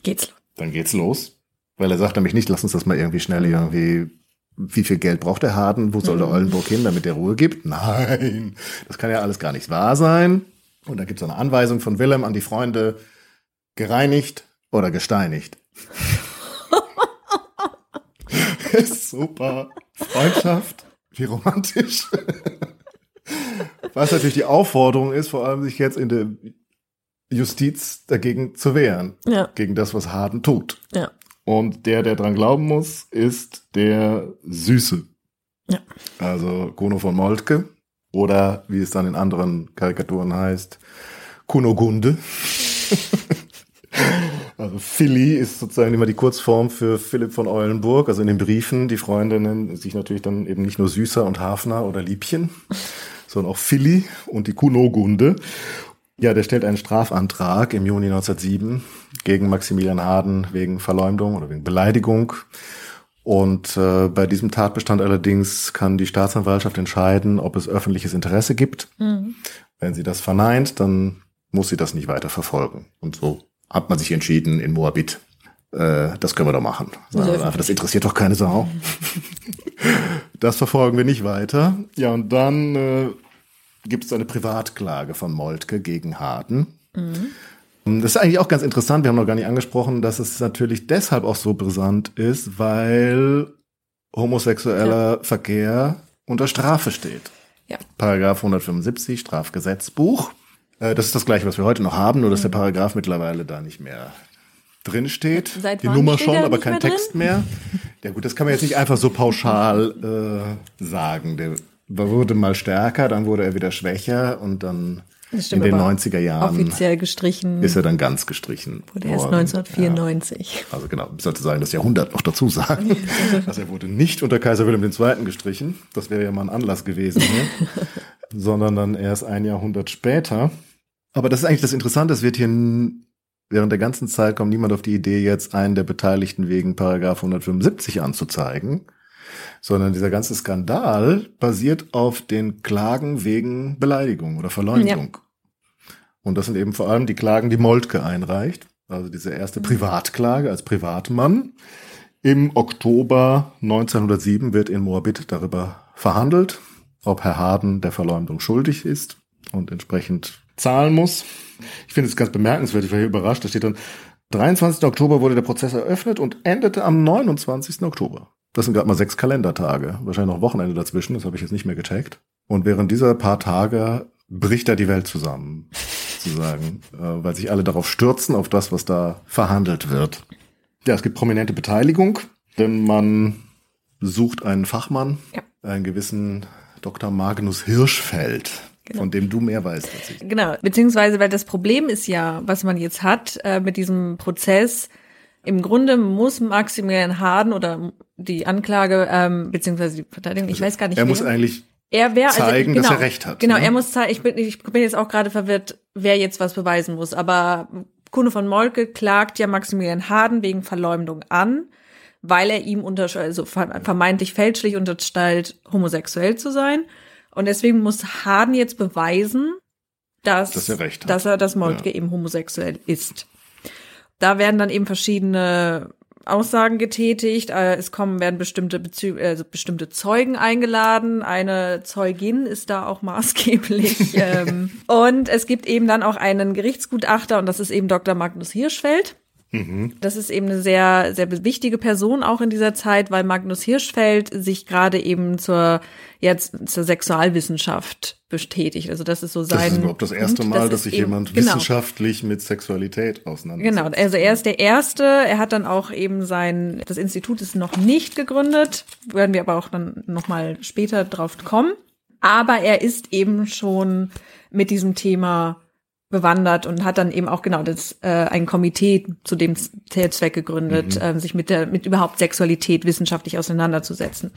geht's los. Dann geht's los. Weil er sagt nämlich nicht, lass uns das mal irgendwie schnell irgendwie wie viel Geld braucht der Harden? Wo soll der mhm. Oldenburg hin, damit der Ruhe gibt? Nein, das kann ja alles gar nicht wahr sein. Und da gibt es eine Anweisung von Willem an die Freunde, gereinigt oder gesteinigt. Super. Freundschaft, wie romantisch. Was natürlich die Aufforderung ist, vor allem sich jetzt in der Justiz dagegen zu wehren. Ja. Gegen das, was Harden tut. Ja. Und der, der dran glauben muss, ist der Süße. Ja. Also Kuno von Moltke. Oder wie es dann in anderen Karikaturen heißt, Kunogunde. also Philly ist sozusagen immer die Kurzform für Philipp von Eulenburg. Also in den Briefen, die Freunde nennen sich natürlich dann eben nicht nur Süßer und Hafner oder Liebchen, sondern auch Philly und die Kunogunde. Ja, der stellt einen Strafantrag im Juni 1907 gegen Maximilian Harden wegen Verleumdung oder wegen Beleidigung. Und äh, bei diesem Tatbestand allerdings kann die Staatsanwaltschaft entscheiden, ob es öffentliches Interesse gibt. Mhm. Wenn sie das verneint, dann muss sie das nicht weiter verfolgen. Und so hat man sich entschieden in Moabit. Äh, das können wir doch machen. Einfach, das interessiert doch keine Sau. das verfolgen wir nicht weiter. Ja, und dann äh, gibt es eine Privatklage von Moltke gegen Harden. Mhm. Das ist eigentlich auch ganz interessant, wir haben noch gar nicht angesprochen, dass es natürlich deshalb auch so brisant ist, weil homosexueller ja. Verkehr unter Strafe steht. Ja. Paragraph 175 Strafgesetzbuch. Äh, das ist das gleiche, was wir heute noch haben, nur dass der Paragraph mittlerweile da nicht mehr drin steht. Seit die Nummer schon, aber kein mehr Text mehr. Ja gut, das kann man jetzt nicht einfach so pauschal äh, sagen. Der wurde mal stärker, dann wurde er wieder schwächer und dann in den 90er Jahren offiziell gestrichen. Ist er dann ganz gestrichen. Wurde erst 1994. Ja. Also genau, ich sollte sagen, das Jahrhundert noch dazu sagen. also er wurde nicht unter Kaiser Wilhelm II. gestrichen. Das wäre ja mal ein Anlass gewesen hier. sondern dann erst ein Jahrhundert später. Aber das ist eigentlich das Interessante, es wird hier während der ganzen Zeit kommt niemand auf die Idee, jetzt einen der Beteiligten wegen Paragraph 175 anzuzeigen sondern dieser ganze Skandal basiert auf den Klagen wegen Beleidigung oder Verleumdung. Ja. Und das sind eben vor allem die Klagen, die Moltke einreicht. Also diese erste mhm. Privatklage als Privatmann. Im Oktober 1907 wird in Moabit darüber verhandelt, ob Herr Harden der Verleumdung schuldig ist und entsprechend zahlen muss. Ich finde es ganz bemerkenswert, ich war hier überrascht, da steht dann, 23. Oktober wurde der Prozess eröffnet und endete am 29. Oktober. Das sind gerade mal sechs Kalendertage. Wahrscheinlich noch Wochenende dazwischen, das habe ich jetzt nicht mehr gecheckt. Und während dieser paar Tage bricht da die Welt zusammen, sozusagen, äh, weil sich alle darauf stürzen, auf das, was da verhandelt wird. Ja, es gibt prominente Beteiligung, denn man sucht einen Fachmann, ja. einen gewissen Dr. Magnus Hirschfeld, Genau. Von dem du mehr weißt als ich. Genau, beziehungsweise, weil das Problem ist ja, was man jetzt hat äh, mit diesem Prozess, im Grunde muss Maximilian Harden oder die Anklage, ähm, beziehungsweise die Verteidigung, ich also weiß gar nicht. Er muss eigentlich er wär, also, zeigen, genau, dass er recht hat. Genau, ne? er muss zeigen, ich bin, ich bin jetzt auch gerade verwirrt, wer jetzt was beweisen muss. Aber Kuno von Molke klagt ja Maximilian Harden wegen Verleumdung an, weil er ihm unter, also vermeintlich fälschlich unterstellt, homosexuell zu sein. Und deswegen muss Harden jetzt beweisen, dass, dass er recht hat. Dass er, dass Moltke ja. eben homosexuell ist. Da werden dann eben verschiedene Aussagen getätigt. Äh, es kommen, werden bestimmte Bezü also bestimmte Zeugen eingeladen. Eine Zeugin ist da auch maßgeblich. ähm, und es gibt eben dann auch einen Gerichtsgutachter und das ist eben Dr. Magnus Hirschfeld. Mhm. Das ist eben eine sehr, sehr wichtige Person auch in dieser Zeit, weil Magnus Hirschfeld sich gerade eben zur, jetzt zur Sexualwissenschaft bestätigt. Also das ist so sein. Das ist überhaupt das erste Mal, das dass sich eben, jemand genau. wissenschaftlich mit Sexualität auseinandersetzt. Genau. Also er ist der Erste. Er hat dann auch eben sein, das Institut ist noch nicht gegründet. Werden wir aber auch dann nochmal später drauf kommen. Aber er ist eben schon mit diesem Thema bewandert und hat dann eben auch genau das äh, ein Komitee zu dem Zweck gegründet, mhm. äh, sich mit der mit überhaupt Sexualität wissenschaftlich auseinanderzusetzen.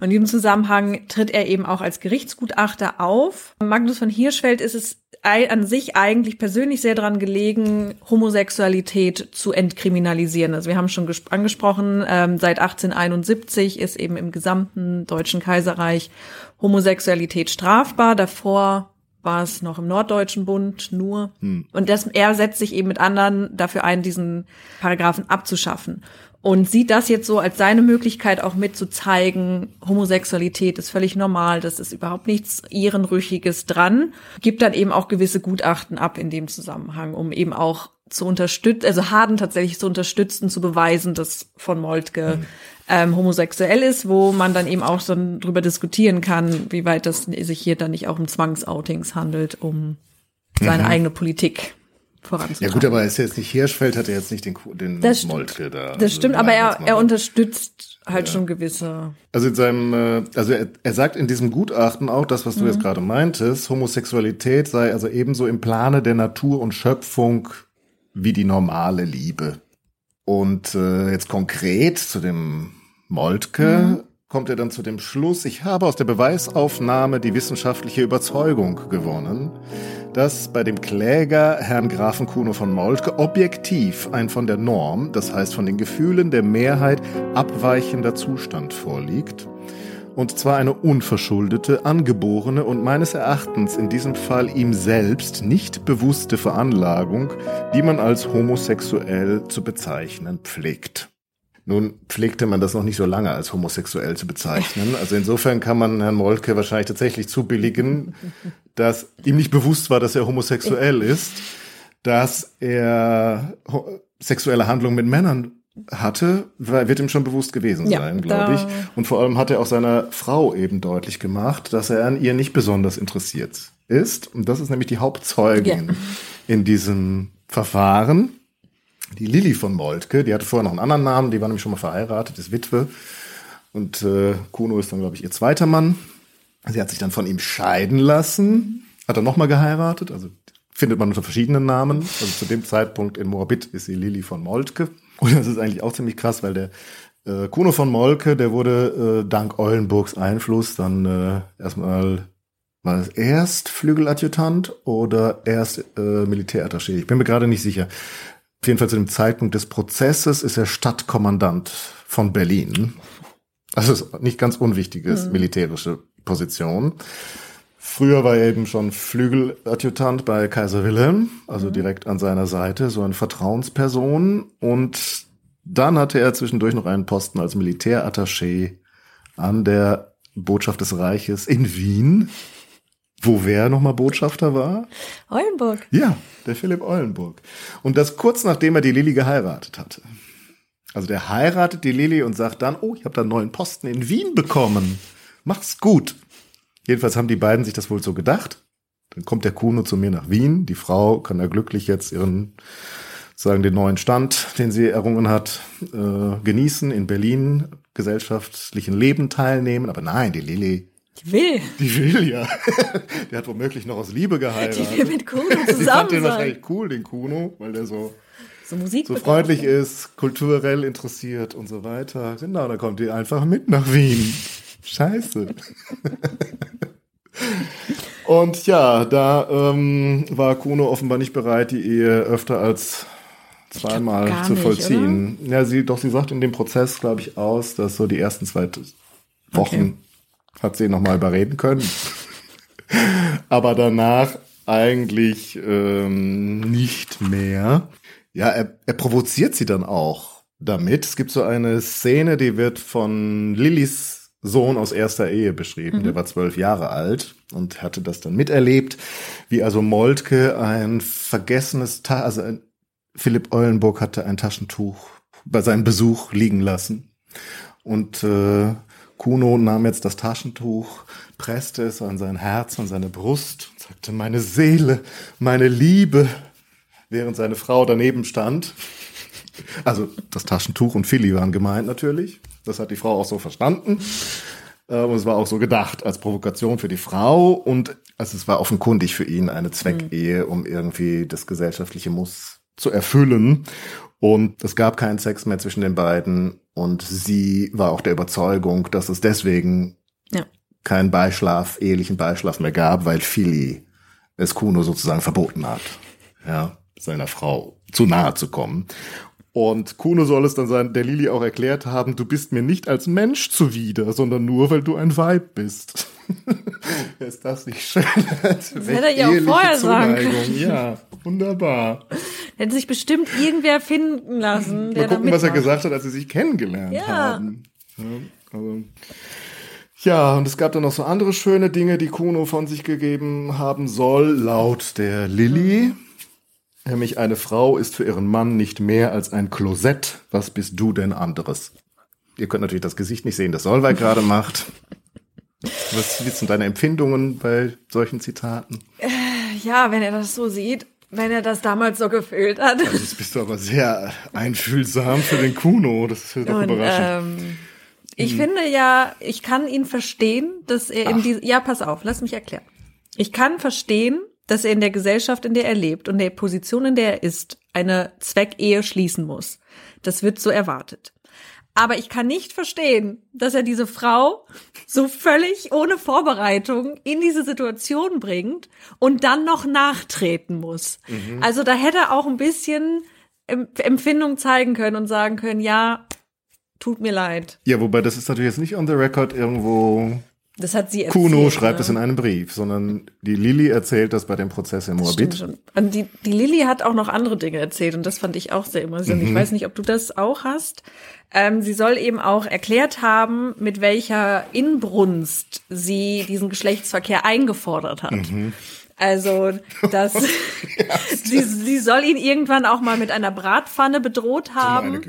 Und in diesem Zusammenhang tritt er eben auch als Gerichtsgutachter auf. Magnus von Hirschfeld ist es an sich eigentlich persönlich sehr dran gelegen, Homosexualität zu entkriminalisieren. Also wir haben schon angesprochen, ähm, seit 1871 ist eben im gesamten Deutschen Kaiserreich Homosexualität strafbar. Davor war es noch im Norddeutschen Bund nur. Hm. Und das, er setzt sich eben mit anderen dafür ein, diesen Paragraphen abzuschaffen und sieht das jetzt so als seine Möglichkeit auch mitzuzeigen, Homosexualität ist völlig normal, das ist überhaupt nichts Ehrenrüchiges dran, gibt dann eben auch gewisse Gutachten ab in dem Zusammenhang, um eben auch zu unterstützen, also Harden tatsächlich zu unterstützen, zu beweisen, dass von Moltke mhm. ähm, homosexuell ist, wo man dann eben auch dann drüber diskutieren kann, wie weit das sich hier dann nicht auch um Zwangsoutings handelt, um seine mhm. eigene Politik voranzutreiben. Ja gut, aber er ist jetzt nicht Hirschfeld, hat er jetzt nicht den, den das Moltke da. Das also stimmt, aber er, er unterstützt halt ja. schon gewisse. Also in seinem, äh, also er, er sagt in diesem Gutachten auch das, was du mhm. jetzt gerade meintest, Homosexualität sei also ebenso im Plane der Natur und Schöpfung wie die normale Liebe. Und äh, jetzt konkret zu dem Moltke mhm. kommt er dann zu dem Schluss, ich habe aus der Beweisaufnahme die wissenschaftliche Überzeugung gewonnen, dass bei dem Kläger Herrn Grafen Kuno von Moltke objektiv ein von der Norm, das heißt von den Gefühlen der Mehrheit abweichender Zustand vorliegt. Und zwar eine unverschuldete, angeborene und meines Erachtens in diesem Fall ihm selbst nicht bewusste Veranlagung, die man als homosexuell zu bezeichnen pflegt. Nun pflegte man das noch nicht so lange als homosexuell zu bezeichnen. Also insofern kann man Herrn Molke wahrscheinlich tatsächlich zubilligen, dass ihm nicht bewusst war, dass er homosexuell ist, dass er sexuelle Handlungen mit Männern hatte, wird ihm schon bewusst gewesen ja, sein, glaube ich. Und vor allem hat er auch seiner Frau eben deutlich gemacht, dass er an ihr nicht besonders interessiert ist. Und das ist nämlich die Hauptzeugin ja. in diesem Verfahren die Lilly von Moltke, die hatte vorher noch einen anderen Namen, die war nämlich schon mal verheiratet, ist Witwe. Und äh, Kuno ist dann, glaube ich, ihr zweiter Mann. Sie hat sich dann von ihm scheiden lassen, hat dann nochmal geheiratet, also findet man unter verschiedenen Namen. Also zu dem Zeitpunkt in Moabit ist sie Lilly von Moltke. Und das ist eigentlich auch ziemlich krass, weil der äh, Kuno von Molke, der wurde äh, dank Eulenburgs Einfluss dann äh, erstmal war es erst Flügeladjutant oder erst äh, Militärattaché? Ich bin mir gerade nicht sicher auf jeden Fall zu dem Zeitpunkt des Prozesses ist er Stadtkommandant von Berlin. Also ist nicht ganz unwichtiges mhm. militärische Position. Früher war er eben schon Flügeladjutant bei Kaiser Wilhelm, also mhm. direkt an seiner Seite, so eine Vertrauensperson. Und dann hatte er zwischendurch noch einen Posten als Militärattaché an der Botschaft des Reiches in Wien. Wo wer nochmal Botschafter war? Eulenburg. Ja, der Philipp Eulenburg. Und das kurz nachdem er die Lilly geheiratet hatte. Also der heiratet die Lilly und sagt dann, oh, ich habe da einen neuen Posten in Wien bekommen. Mach's gut. Jedenfalls haben die beiden sich das wohl so gedacht. Dann kommt der Kuno zu mir nach Wien. Die Frau kann da glücklich jetzt ihren, sagen, den neuen Stand, den sie errungen hat, äh, genießen, in Berlin gesellschaftlichen Leben teilnehmen. Aber nein, die Lilly die will. Die will, ja. Der hat womöglich noch aus Liebe geheiratet. Die will mit Kuno zusammen Die fand den wahrscheinlich cool, den Kuno, weil der so, so, Musik so freundlich ist, kulturell interessiert und so weiter. Genau, da kommt die einfach mit nach Wien. Scheiße. und ja, da ähm, war Kuno offenbar nicht bereit, die Ehe öfter als zweimal zu vollziehen. Nicht, ja, sie, doch, sie sagt in dem Prozess, glaube ich, aus, dass so die ersten zwei Wochen okay hat sie nochmal überreden können. Aber danach eigentlich ähm, nicht mehr. Ja, er, er provoziert sie dann auch damit. Es gibt so eine Szene, die wird von Lillys Sohn aus erster Ehe beschrieben. Mhm. Der war zwölf Jahre alt und hatte das dann miterlebt, wie also Moltke ein vergessenes, Ta also ein, Philipp Eulenburg hatte ein Taschentuch bei seinem Besuch liegen lassen. Und äh, Kuno nahm jetzt das Taschentuch, presste es an sein Herz, an seine Brust und sagte, meine Seele, meine Liebe, während seine Frau daneben stand. Also das Taschentuch und Philly waren gemeint natürlich. Das hat die Frau auch so verstanden. Und es war auch so gedacht als Provokation für die Frau und also es war offenkundig für ihn eine Zweckehe, um irgendwie das gesellschaftliche Muss zu erfüllen. Und es gab keinen Sex mehr zwischen den beiden. Und sie war auch der Überzeugung, dass es deswegen ja. keinen Beischlaf, ehelichen Beischlaf mehr gab, weil Philly es Kuno sozusagen verboten hat, ja, seiner Frau zu nahe zu kommen. Und Kuno soll es dann sein, der Lili auch erklärt haben, du bist mir nicht als Mensch zuwider, sondern nur, weil du ein Weib bist. ist das nicht schön? Das hätte er ja auch vorher sagen können. Ja, wunderbar. Hätte sich bestimmt irgendwer finden lassen. Der Mal gucken, was er gesagt hat, als sie sich kennengelernt ja. haben. Ja, also. Ja, und es gab dann noch so andere schöne Dinge, die Kuno von sich gegeben haben soll, laut der Lilly. Nämlich eine Frau ist für ihren Mann nicht mehr als ein Klosett. Was bist du denn anderes? Ihr könnt natürlich das Gesicht nicht sehen, das Solveig gerade macht. Was sind deine Empfindungen bei solchen Zitaten? Äh, ja, wenn er das so sieht, wenn er das damals so gefühlt hat. Also jetzt bist du aber sehr einfühlsam für den Kuno. Das ist ja doch überraschend. Ähm, ich hm. finde ja, ich kann ihn verstehen, dass er Ach. in die, ja, pass auf, lass mich erklären. Ich kann verstehen, dass er in der Gesellschaft, in der er lebt und der Position, in der er ist, eine Zweckehe schließen muss. Das wird so erwartet. Aber ich kann nicht verstehen, dass er diese Frau so völlig ohne Vorbereitung in diese Situation bringt und dann noch nachtreten muss. Mhm. Also da hätte er auch ein bisschen Empfindung zeigen können und sagen können, ja, tut mir leid. Ja, wobei das ist natürlich jetzt nicht on the record irgendwo das hat sie erzählt. Kuno schreibt es in einem Brief, sondern die Lilly erzählt das bei dem Prozess in Moabit. Und die, die Lilly hat auch noch andere Dinge erzählt und das fand ich auch sehr immersiv. Mhm. Ich weiß nicht, ob du das auch hast. Ähm, sie soll eben auch erklärt haben, mit welcher Inbrunst sie diesen Geschlechtsverkehr eingefordert hat. Mhm. Also, dass sie, sie soll ihn irgendwann auch mal mit einer Bratpfanne bedroht haben,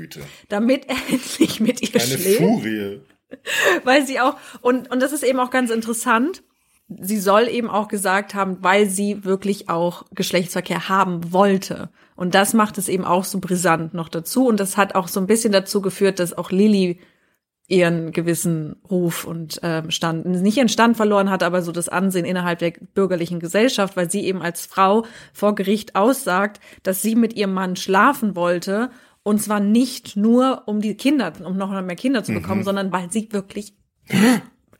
damit er endlich mit ihr Eine schläft. Furie. weil sie auch, und, und das ist eben auch ganz interessant, sie soll eben auch gesagt haben, weil sie wirklich auch Geschlechtsverkehr haben wollte. Und das macht es eben auch so brisant noch dazu. Und das hat auch so ein bisschen dazu geführt, dass auch Lilly ihren gewissen Ruf und äh, Stand, nicht ihren Stand verloren hat, aber so das Ansehen innerhalb der bürgerlichen Gesellschaft, weil sie eben als Frau vor Gericht aussagt, dass sie mit ihrem Mann schlafen wollte und zwar nicht nur, um die Kinder, um noch mehr Kinder zu bekommen, mhm. sondern weil sie wirklich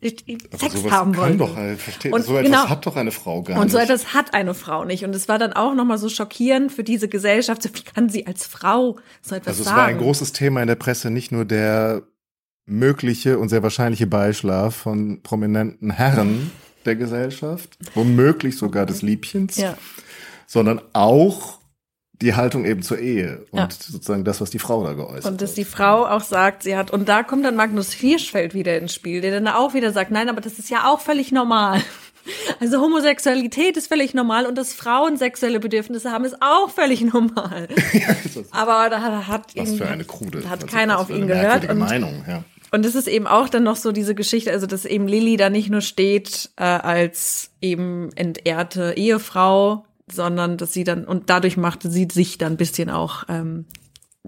Sex haben wollen. Doch, versteht, und so etwas genau, hat doch eine Frau gar nicht. Und so etwas hat eine Frau nicht. Und es war dann auch nochmal so schockierend für diese Gesellschaft. Wie kann sie als Frau so etwas also sagen? Also es war ein großes Thema in der Presse, nicht nur der mögliche und sehr wahrscheinliche Beischlaf von prominenten Herren der Gesellschaft, womöglich sogar des Liebchens, ja. sondern auch die Haltung eben zur Ehe und ja. sozusagen das, was die Frau da geäußert hat. Und dass die Frau auch sagt, sie hat, und da kommt dann Magnus Hirschfeld wieder ins Spiel, der dann auch wieder sagt, nein, aber das ist ja auch völlig normal. Also Homosexualität ist völlig normal und dass Frauen sexuelle Bedürfnisse haben, ist auch völlig normal. aber da hat, was ihn, für eine krude, hat keiner auf ihn gehört. Und, Meinung, ja. Und es ist eben auch dann noch so diese Geschichte, also dass eben Lilly da nicht nur steht äh, als eben entehrte Ehefrau, sondern dass sie dann, und dadurch machte sie sich dann ein bisschen auch ähm,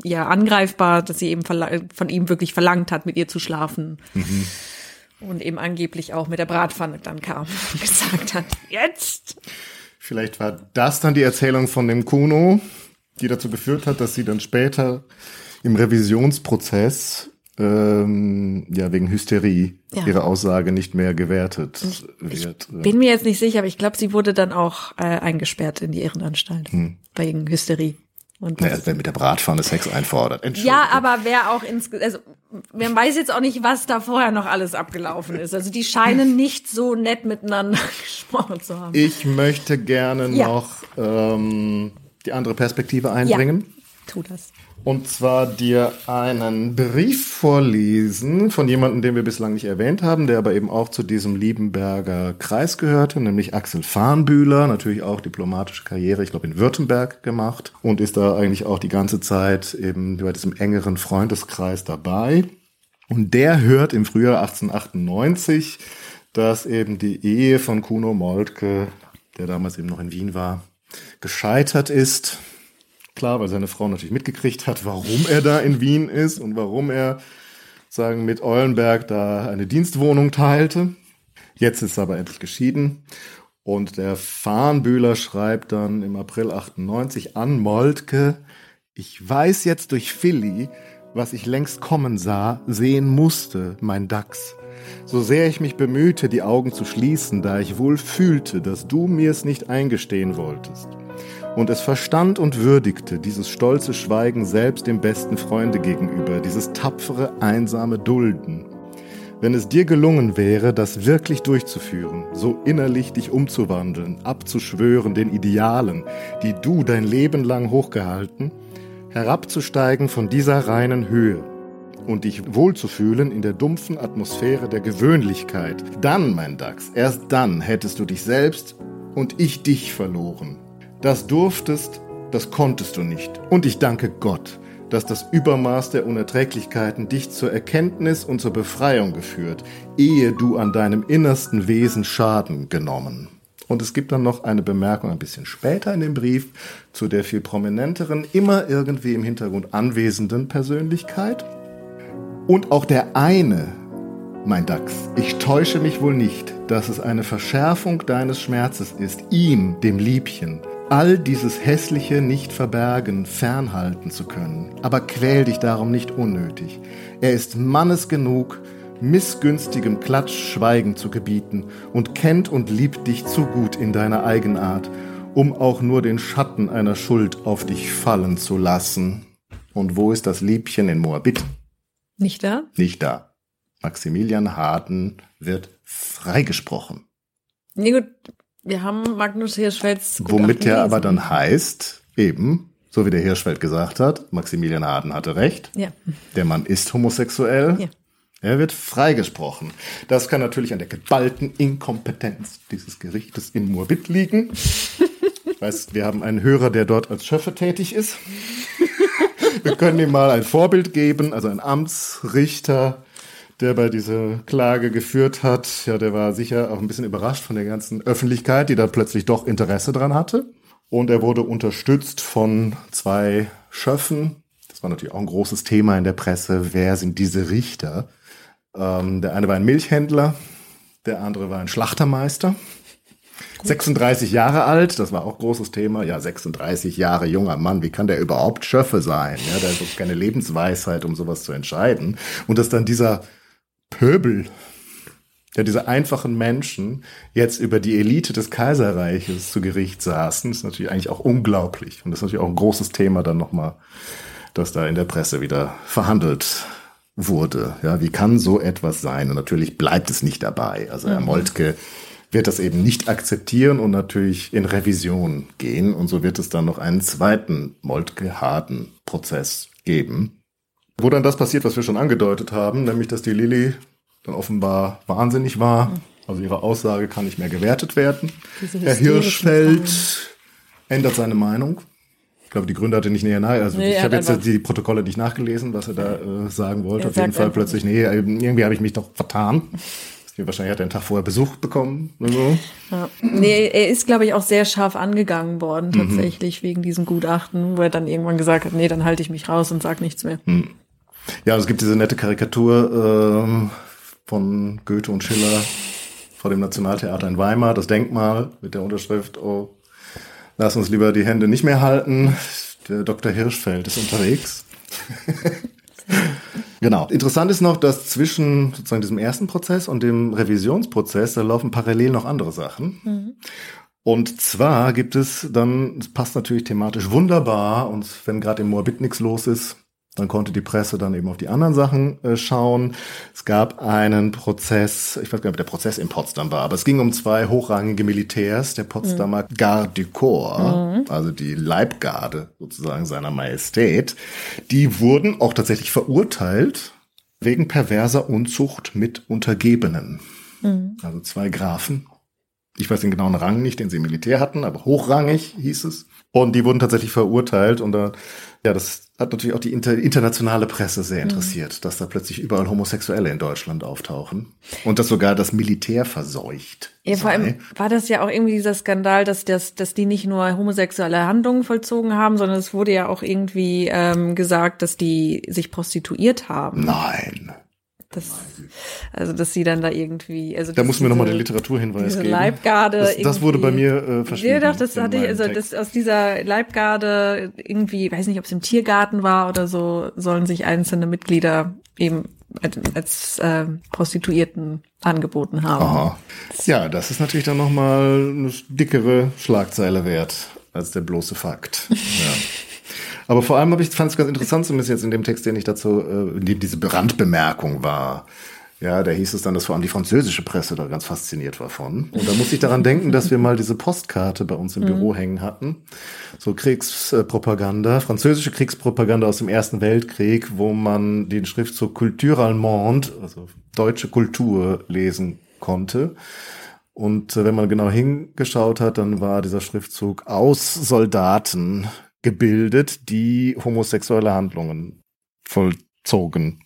ja angreifbar, dass sie eben von ihm wirklich verlangt hat, mit ihr zu schlafen. Mhm. Und eben angeblich auch mit der Bratpfanne dann kam und gesagt hat, jetzt! Vielleicht war das dann die Erzählung von dem Kuno, die dazu geführt hat, dass sie dann später im Revisionsprozess ähm, ja wegen Hysterie ja. ihre Aussage nicht mehr gewertet ich, wird. Ich bin mir jetzt nicht sicher, aber ich glaube, sie wurde dann auch äh, eingesperrt in die Irrenanstalt hm. wegen Hysterie. Und naja, wer mit der Bratpfanne Sex einfordert. Ja, aber wer auch ins, also man weiß jetzt auch nicht, was da vorher noch alles abgelaufen ist. Also die scheinen nicht so nett miteinander gesprochen zu haben. Ich möchte gerne ja. noch ähm, die andere Perspektive einbringen. Ja, tu das. Und zwar dir einen Brief vorlesen von jemandem, den wir bislang nicht erwähnt haben, der aber eben auch zu diesem Liebenberger Kreis gehörte, nämlich Axel Farnbühler, natürlich auch diplomatische Karriere, ich glaube in Württemberg gemacht und ist da eigentlich auch die ganze Zeit eben bei diesem engeren Freundeskreis dabei. Und der hört im Frühjahr 1898, dass eben die Ehe von Kuno Moltke, der damals eben noch in Wien war, gescheitert ist Klar, weil seine Frau natürlich mitgekriegt hat, warum er da in Wien ist und warum er sagen mit Eulenberg da eine Dienstwohnung teilte. Jetzt ist er aber endlich geschieden. Und der Farnbühler schreibt dann im April 98 an Moltke, ich weiß jetzt durch Philly, was ich längst kommen sah, sehen musste, mein Dachs. So sehr ich mich bemühte, die Augen zu schließen, da ich wohl fühlte, dass du mir es nicht eingestehen wolltest. Und es verstand und würdigte dieses stolze Schweigen selbst dem besten Freunde gegenüber, dieses tapfere, einsame Dulden. Wenn es dir gelungen wäre, das wirklich durchzuführen, so innerlich dich umzuwandeln, abzuschwören den Idealen, die du dein Leben lang hochgehalten, herabzusteigen von dieser reinen Höhe und dich wohlzufühlen in der dumpfen Atmosphäre der Gewöhnlichkeit, dann, mein Dachs, erst dann hättest du dich selbst und ich dich verloren. Das durftest, das konntest du nicht. Und ich danke Gott, dass das Übermaß der Unerträglichkeiten dich zur Erkenntnis und zur Befreiung geführt, ehe du an deinem innersten Wesen Schaden genommen. Und es gibt dann noch eine Bemerkung ein bisschen später in dem Brief zu der viel prominenteren, immer irgendwie im Hintergrund anwesenden Persönlichkeit. Und auch der eine, mein Dachs, ich täusche mich wohl nicht, dass es eine Verschärfung deines Schmerzes ist, ihm, dem Liebchen, all dieses Hässliche nicht verbergen, fernhalten zu können. Aber quäl dich darum nicht unnötig. Er ist Mannes genug, missgünstigem Klatsch Schweigen zu gebieten und kennt und liebt dich zu gut in deiner Eigenart, um auch nur den Schatten einer Schuld auf dich fallen zu lassen. Und wo ist das Liebchen in Moabit? Nicht da? Nicht da. Maximilian Harden wird freigesprochen. Nee, gut, wir haben Magnus Hirschfelds. Womit der aber dann heißt, eben, so wie der Hirschfeld gesagt hat, Maximilian Harden hatte recht. Ja. Der Mann ist homosexuell. Ja. Er wird freigesprochen. Das kann natürlich an der geballten Inkompetenz dieses Gerichtes in Moabit liegen. Ich weiß, wir haben einen Hörer, der dort als Schöffe tätig ist. Wir können ihm mal ein Vorbild geben, also ein Amtsrichter, der bei dieser Klage geführt hat, ja, der war sicher auch ein bisschen überrascht von der ganzen Öffentlichkeit, die da plötzlich doch Interesse dran hatte. Und er wurde unterstützt von zwei Schöffen. Das war natürlich auch ein großes Thema in der Presse. Wer sind diese Richter? Ähm, der eine war ein Milchhändler, der andere war ein Schlachtermeister. 36 Jahre alt, das war auch großes Thema. Ja, 36 Jahre junger Mann, wie kann der überhaupt Schöffe sein? Ja, der hat keine Lebensweisheit, um sowas zu entscheiden. Und dass dann dieser Pöbel, ja, diese einfachen Menschen jetzt über die Elite des Kaiserreiches zu Gericht saßen, ist natürlich eigentlich auch unglaublich. Und das ist natürlich auch ein großes Thema dann nochmal, dass da in der Presse wieder verhandelt wurde. Ja, wie kann so etwas sein? Und natürlich bleibt es nicht dabei. Also Herr Moltke wird das eben nicht akzeptieren und natürlich in Revision gehen. Und so wird es dann noch einen zweiten Moltke-Harden-Prozess geben, wo dann das passiert, was wir schon angedeutet haben, nämlich dass die Lilly dann offenbar wahnsinnig war. Also ihre Aussage kann nicht mehr gewertet werden. Herr Hirschfeld Fragen. ändert seine Meinung. Ich glaube, die Gründe hatte nicht näher nahe. Also Nee, ich habe jetzt die Protokolle nicht nachgelesen, was er da äh, sagen wollte. Er Auf jeden Fall plötzlich, nee, irgendwie habe ich mich doch vertan. Wahrscheinlich hat er einen Tag vorher Besuch bekommen oder so. Ja. Nee, er ist, glaube ich, auch sehr scharf angegangen worden, Mhm. tatsächlich, wegen diesem Gutachten, wo er dann irgendwann gesagt hat, nee, dann halte ich mich raus und sag nichts mehr. Hm. Ja, es gibt diese nette Karikatur ähm, von Goethe und Schiller vor dem Nationaltheater in Weimar, das Denkmal mit der Unterschrift, oh, lass uns lieber die Hände nicht mehr halten. Der Dr. Hirschfeld ist unterwegs. Genau. Interessant ist noch, dass zwischen sozusagen diesem ersten Prozess und dem Revisionsprozess, da laufen parallel noch andere Sachen. Und zwar gibt es dann, es passt natürlich thematisch wunderbar, und wenn gerade im Moabit nichts los ist, dann konnte die Presse dann eben auf die anderen Sachen äh, schauen. Es gab einen Prozess, ich weiß gar nicht, ob der Prozess in Potsdam war, aber es ging um zwei hochrangige Militärs der Potsdamer Garde du Corps, also die Leibgarde sozusagen seiner Majestät. Die wurden auch tatsächlich verurteilt wegen perverser Unzucht mit Untergebenen. Also zwei Grafen ich weiß den genauen Rang nicht, den sie im Militär hatten, aber hochrangig hieß es. Und die wurden tatsächlich verurteilt. Und da, ja, das hat natürlich auch die inter internationale Presse sehr interessiert, dass da plötzlich überall Homosexuelle in Deutschland auftauchen. Und dass sogar das Militär verseucht. Ja, vor allem war das ja auch irgendwie dieser Skandal, dass, das, dass die nicht nur homosexuelle Handlungen vollzogen haben, sondern es wurde ja auch irgendwie ähm, gesagt, dass die sich prostituiert haben. Nein. Das, also, dass sie dann da irgendwie, also. Da muss mir nochmal den Literaturhinweis geben. Leibgarde. Das, das wurde bei mir äh, verschwiegen. Ja, doch, das hatte ich, also, das, aus dieser Leibgarde irgendwie, weiß nicht, ob es im Tiergarten war oder so, sollen sich einzelne Mitglieder eben als äh, Prostituierten angeboten haben. Aha. Ja, das ist natürlich dann nochmal eine dickere Schlagzeile wert als der bloße Fakt. ja. Aber vor allem habe ich fand es ganz interessant, zumindest jetzt in dem Text, den ich dazu, äh, in dem diese Randbemerkung war. Ja, da hieß es dann, dass vor allem die französische Presse da ganz fasziniert war von. Und da musste ich daran denken, dass wir mal diese Postkarte bei uns im mhm. Büro hängen hatten. So Kriegspropaganda, französische Kriegspropaganda aus dem Ersten Weltkrieg, wo man den Schriftzug Culture Allemande, also deutsche Kultur, lesen konnte. Und äh, wenn man genau hingeschaut hat, dann war dieser Schriftzug aus Soldaten gebildet, die homosexuelle Handlungen vollzogen.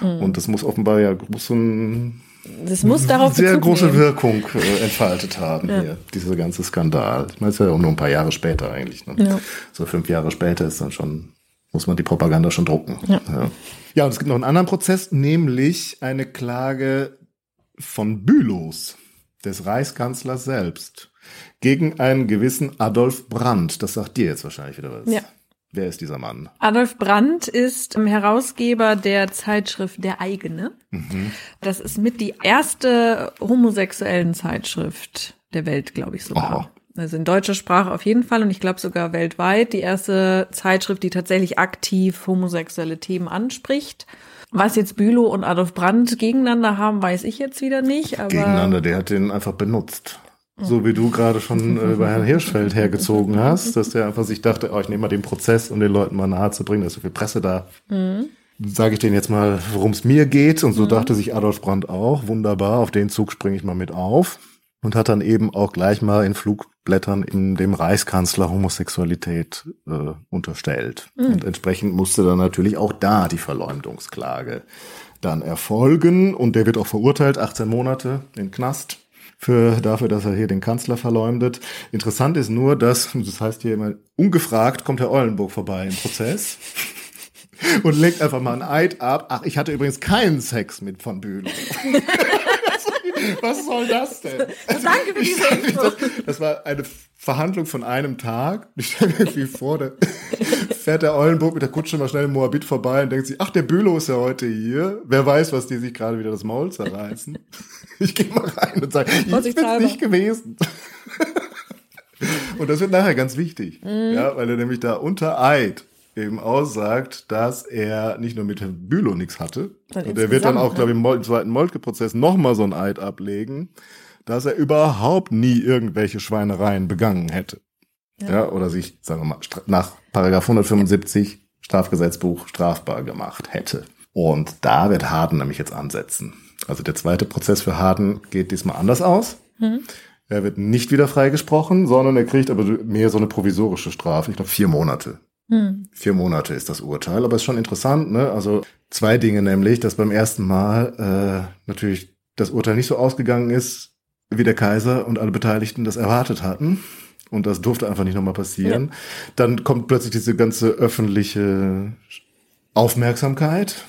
Mhm. Und das muss offenbar ja groß ein das muss darauf sehr große nehmen. Wirkung äh, entfaltet haben ja. hier, dieser ganze Skandal. Ich meine, es ist ja auch nur ein paar Jahre später eigentlich. Ne? Ja. So fünf Jahre später ist dann schon, muss man die Propaganda schon drucken. Ja. ja. ja, und es gibt noch einen anderen Prozess, nämlich eine Klage von Bülows, des Reichskanzlers selbst gegen einen gewissen Adolf Brandt. Das sagt dir jetzt wahrscheinlich wieder was. Ja. Wer ist dieser Mann? Adolf Brandt ist Herausgeber der Zeitschrift Der eigene. Mhm. Das ist mit die erste homosexuellen Zeitschrift der Welt, glaube ich sogar. Aha. Also in deutscher Sprache auf jeden Fall und ich glaube sogar weltweit die erste Zeitschrift, die tatsächlich aktiv homosexuelle Themen anspricht. Was jetzt Bülow und Adolf Brandt gegeneinander haben, weiß ich jetzt wieder nicht. Aber gegeneinander, der hat den einfach benutzt. So wie du gerade schon äh, bei Herrn Hirschfeld hergezogen hast, dass der einfach sich dachte, oh, ich nehme mal den Prozess, um den Leuten mal nahe zu bringen, da ist so viel Presse da. Mhm. Sage ich denen jetzt mal, worum es mir geht. Und so mhm. dachte sich Adolf Brandt auch, wunderbar, auf den Zug springe ich mal mit auf. Und hat dann eben auch gleich mal in Flugblättern in dem Reichskanzler Homosexualität äh, unterstellt. Mhm. Und entsprechend musste dann natürlich auch da die Verleumdungsklage dann erfolgen. Und der wird auch verurteilt, 18 Monate in Knast für, dafür, dass er hier den Kanzler verleumdet. Interessant ist nur, dass, das heißt hier immer, ungefragt kommt Herr Eulenburg vorbei im Prozess und legt einfach mal ein Eid ab. Ach, ich hatte übrigens keinen Sex mit von Bühlen. Was soll das denn? Danke für diese Info. Das war eine Verhandlung von einem Tag. Ich stelle mir irgendwie vor, da fährt der Eulenburg mit der Kutsche mal schnell im Moabit vorbei und denkt sich, ach, der Bülow ist ja heute hier. Wer weiß, was die sich gerade wieder das Maul zerreißen. Ich gehe mal rein und sage, ich bin's nicht gewesen. und das wird nachher ganz wichtig, mhm. ja, weil er nämlich da unter Eid eben aussagt, dass er nicht nur mit Herrn Bülow nichts hatte, und er wird dann auch, glaube ich, im zweiten Moltke-Prozess nochmal so ein Eid ablegen, dass er überhaupt nie irgendwelche Schweinereien begangen hätte. Ja, ja oder sich, sagen wir mal, nach Paragraph 175 Strafgesetzbuch strafbar gemacht hätte. Und da wird Harden nämlich jetzt ansetzen. Also der zweite Prozess für Harden geht diesmal anders aus. Mhm. Er wird nicht wieder freigesprochen, sondern er kriegt aber mehr so eine provisorische Strafe. Ich glaube vier Monate. Mhm. Vier Monate ist das Urteil, aber ist schon interessant. Ne? Also zwei Dinge nämlich, dass beim ersten Mal äh, natürlich das Urteil nicht so ausgegangen ist, wie der Kaiser und alle Beteiligten das erwartet hatten. Und das durfte einfach nicht nochmal passieren. Ja. Dann kommt plötzlich diese ganze öffentliche Aufmerksamkeit,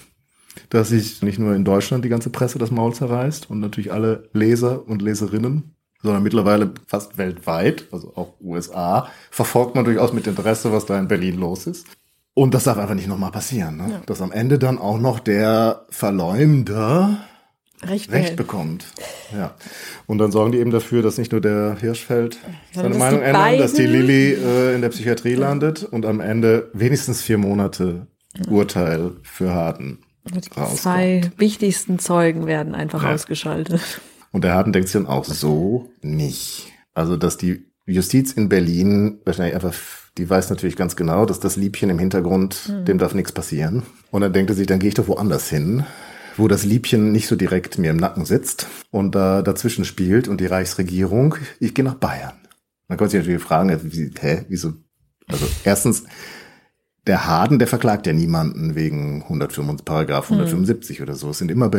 dass sich nicht nur in Deutschland die ganze Presse das Maul zerreißt und natürlich alle Leser und Leserinnen, sondern mittlerweile fast weltweit, also auch USA, verfolgt man durchaus mit Interesse, was da in Berlin los ist. Und das darf einfach nicht nochmal passieren, ne? Ja. dass am Ende dann auch noch der Verleumder Recht, Recht bekommt. Ja. Und dann sorgen die eben dafür, dass nicht nur der Hirschfeld seine Meinung ändert, dass die Lilly äh, in der Psychiatrie landet und am Ende wenigstens vier Monate Urteil für Harden. Die zwei wichtigsten Zeugen werden einfach ja. ausgeschaltet. Und der Harden denkt sich dann auch so nicht. Also, dass die Justiz in Berlin wahrscheinlich einfach, die weiß natürlich ganz genau, dass das Liebchen im Hintergrund, mhm. dem darf nichts passieren. Und dann denkt er sich, dann gehe ich doch woanders hin wo das Liebchen nicht so direkt mir im Nacken sitzt und da dazwischen spielt und die Reichsregierung, ich gehe nach Bayern. Man kann sich natürlich fragen, wie, hä, wieso? Also erstens, der Harden, der verklagt ja niemanden wegen 175, Paragraph 175 hm. oder so. Es sind immer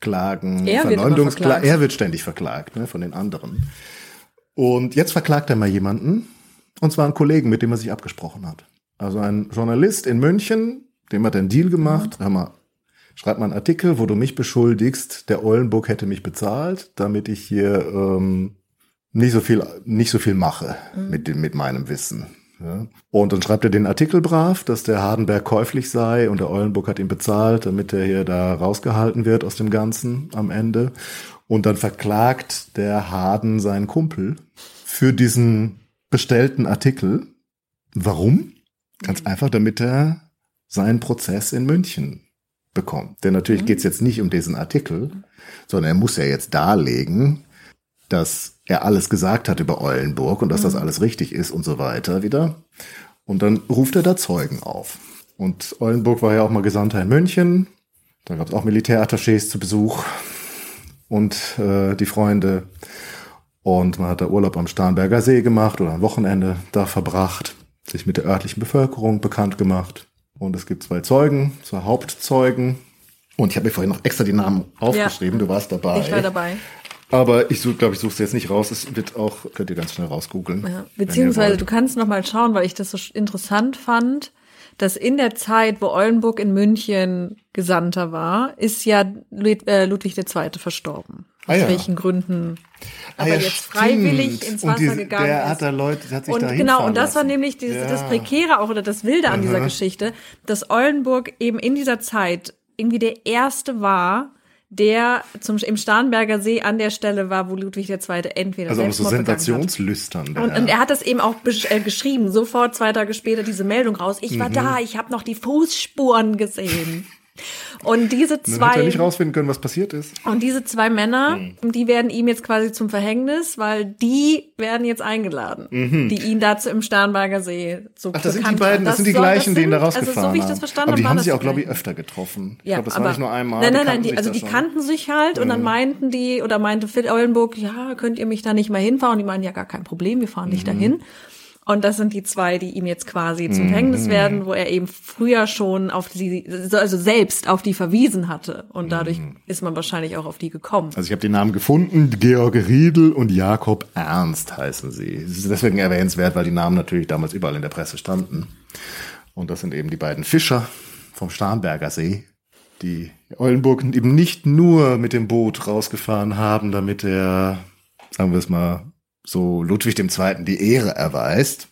Beleidigungsklagen, er Verleumdungsklagen. Er wird ständig verklagt ne, von den anderen. Und jetzt verklagt er mal jemanden, und zwar einen Kollegen, mit dem er sich abgesprochen hat. Also ein Journalist in München, dem hat er einen Deal gemacht. Mhm. Hör mal, schreib mal einen Artikel, wo du mich beschuldigst, der Eulenburg hätte mich bezahlt, damit ich hier ähm, nicht so viel, nicht so viel mache mhm. mit, dem, mit meinem Wissen. Ja. Und dann schreibt er den Artikel brav, dass der Hardenberg käuflich sei und der Eulenburg hat ihn bezahlt, damit er hier da rausgehalten wird aus dem Ganzen am Ende. Und dann verklagt der Harden seinen Kumpel für diesen bestellten Artikel. Warum? Ganz einfach, damit er seinen Prozess in München bekommt. Denn natürlich mhm. geht es jetzt nicht um diesen Artikel, sondern er muss ja jetzt darlegen, dass er alles gesagt hat über Eulenburg und dass mhm. das alles richtig ist und so weiter wieder. Und dann ruft er da Zeugen auf. Und Eulenburg war ja auch mal Gesandter in München. Da gab es auch Militärattachés zu Besuch und äh, die Freunde. Und man hat da Urlaub am Starnberger See gemacht oder ein Wochenende da verbracht, sich mit der örtlichen Bevölkerung bekannt gemacht. Und es gibt zwei Zeugen, zwei Hauptzeugen. Und ich habe mir vorhin noch extra die Namen aufgeschrieben. Ja, du warst dabei. Ich war dabei. Aber ich glaube, ich suche es jetzt nicht raus. Es wird auch, könnt ihr ganz schnell rausgoogeln. Ja, beziehungsweise du kannst noch mal schauen, weil ich das so interessant fand, dass in der Zeit, wo Eulenburg in München Gesandter war, ist ja äh, Ludwig II. verstorben. Aus ah, ja. welchen Gründen ah aber ja, jetzt freiwillig stimmt. ins Wasser die, gegangen der ist. Hat da Leute, hat sich und genau, und das lassen. war nämlich dieses, ja. das Prekäre auch oder das Wilde an Aha. dieser Geschichte, dass Eulenburg eben in dieser Zeit irgendwie der erste war, der zum, im Starnberger See an der Stelle war, wo Ludwig II. entweder also so sensationslüstern. Und, und, er hat das eben auch äh, geschrieben, sofort zwei Tage später diese Meldung raus. Ich war mhm. da, ich habe noch die Fußspuren gesehen. Und diese zwei. Hat er nicht rausfinden können, was passiert ist. Und diese zwei Männer, mhm. die werden ihm jetzt quasi zum Verhängnis, weil die werden jetzt eingeladen, mhm. die ihn dazu im Starnberger See so Ach, das sind die beiden, das, das sind die gleichen, die ihn da rausgefahren haben. Also so wie ich das verstanden habe. Aber die haben sich auch, glaube ich, öfter getroffen. Ich ja, glaube, das aber, war nicht nur einmal. Nein, nein, nein, die, also die kannten sich halt mhm. und dann mhm. meinten die, oder meinte Phil Eulenburg, ja, könnt ihr mich da nicht mal hinfahren? Und die meinen, ja, gar kein Problem, wir fahren nicht mhm. dahin. Und das sind die zwei, die ihm jetzt quasi zum mhm. Verhängnis werden, wo er eben früher schon auf die, also selbst auf die verwiesen hatte. Und dadurch mhm. ist man wahrscheinlich auch auf die gekommen. Also ich habe den Namen gefunden, Georg Riedel und Jakob Ernst heißen sie. Es ist deswegen erwähnenswert, weil die Namen natürlich damals überall in der Presse standen. Und das sind eben die beiden Fischer vom Starnberger See, die Eulenburg eben nicht nur mit dem Boot rausgefahren haben, damit er, sagen wir es mal, so Ludwig II. die Ehre erweist,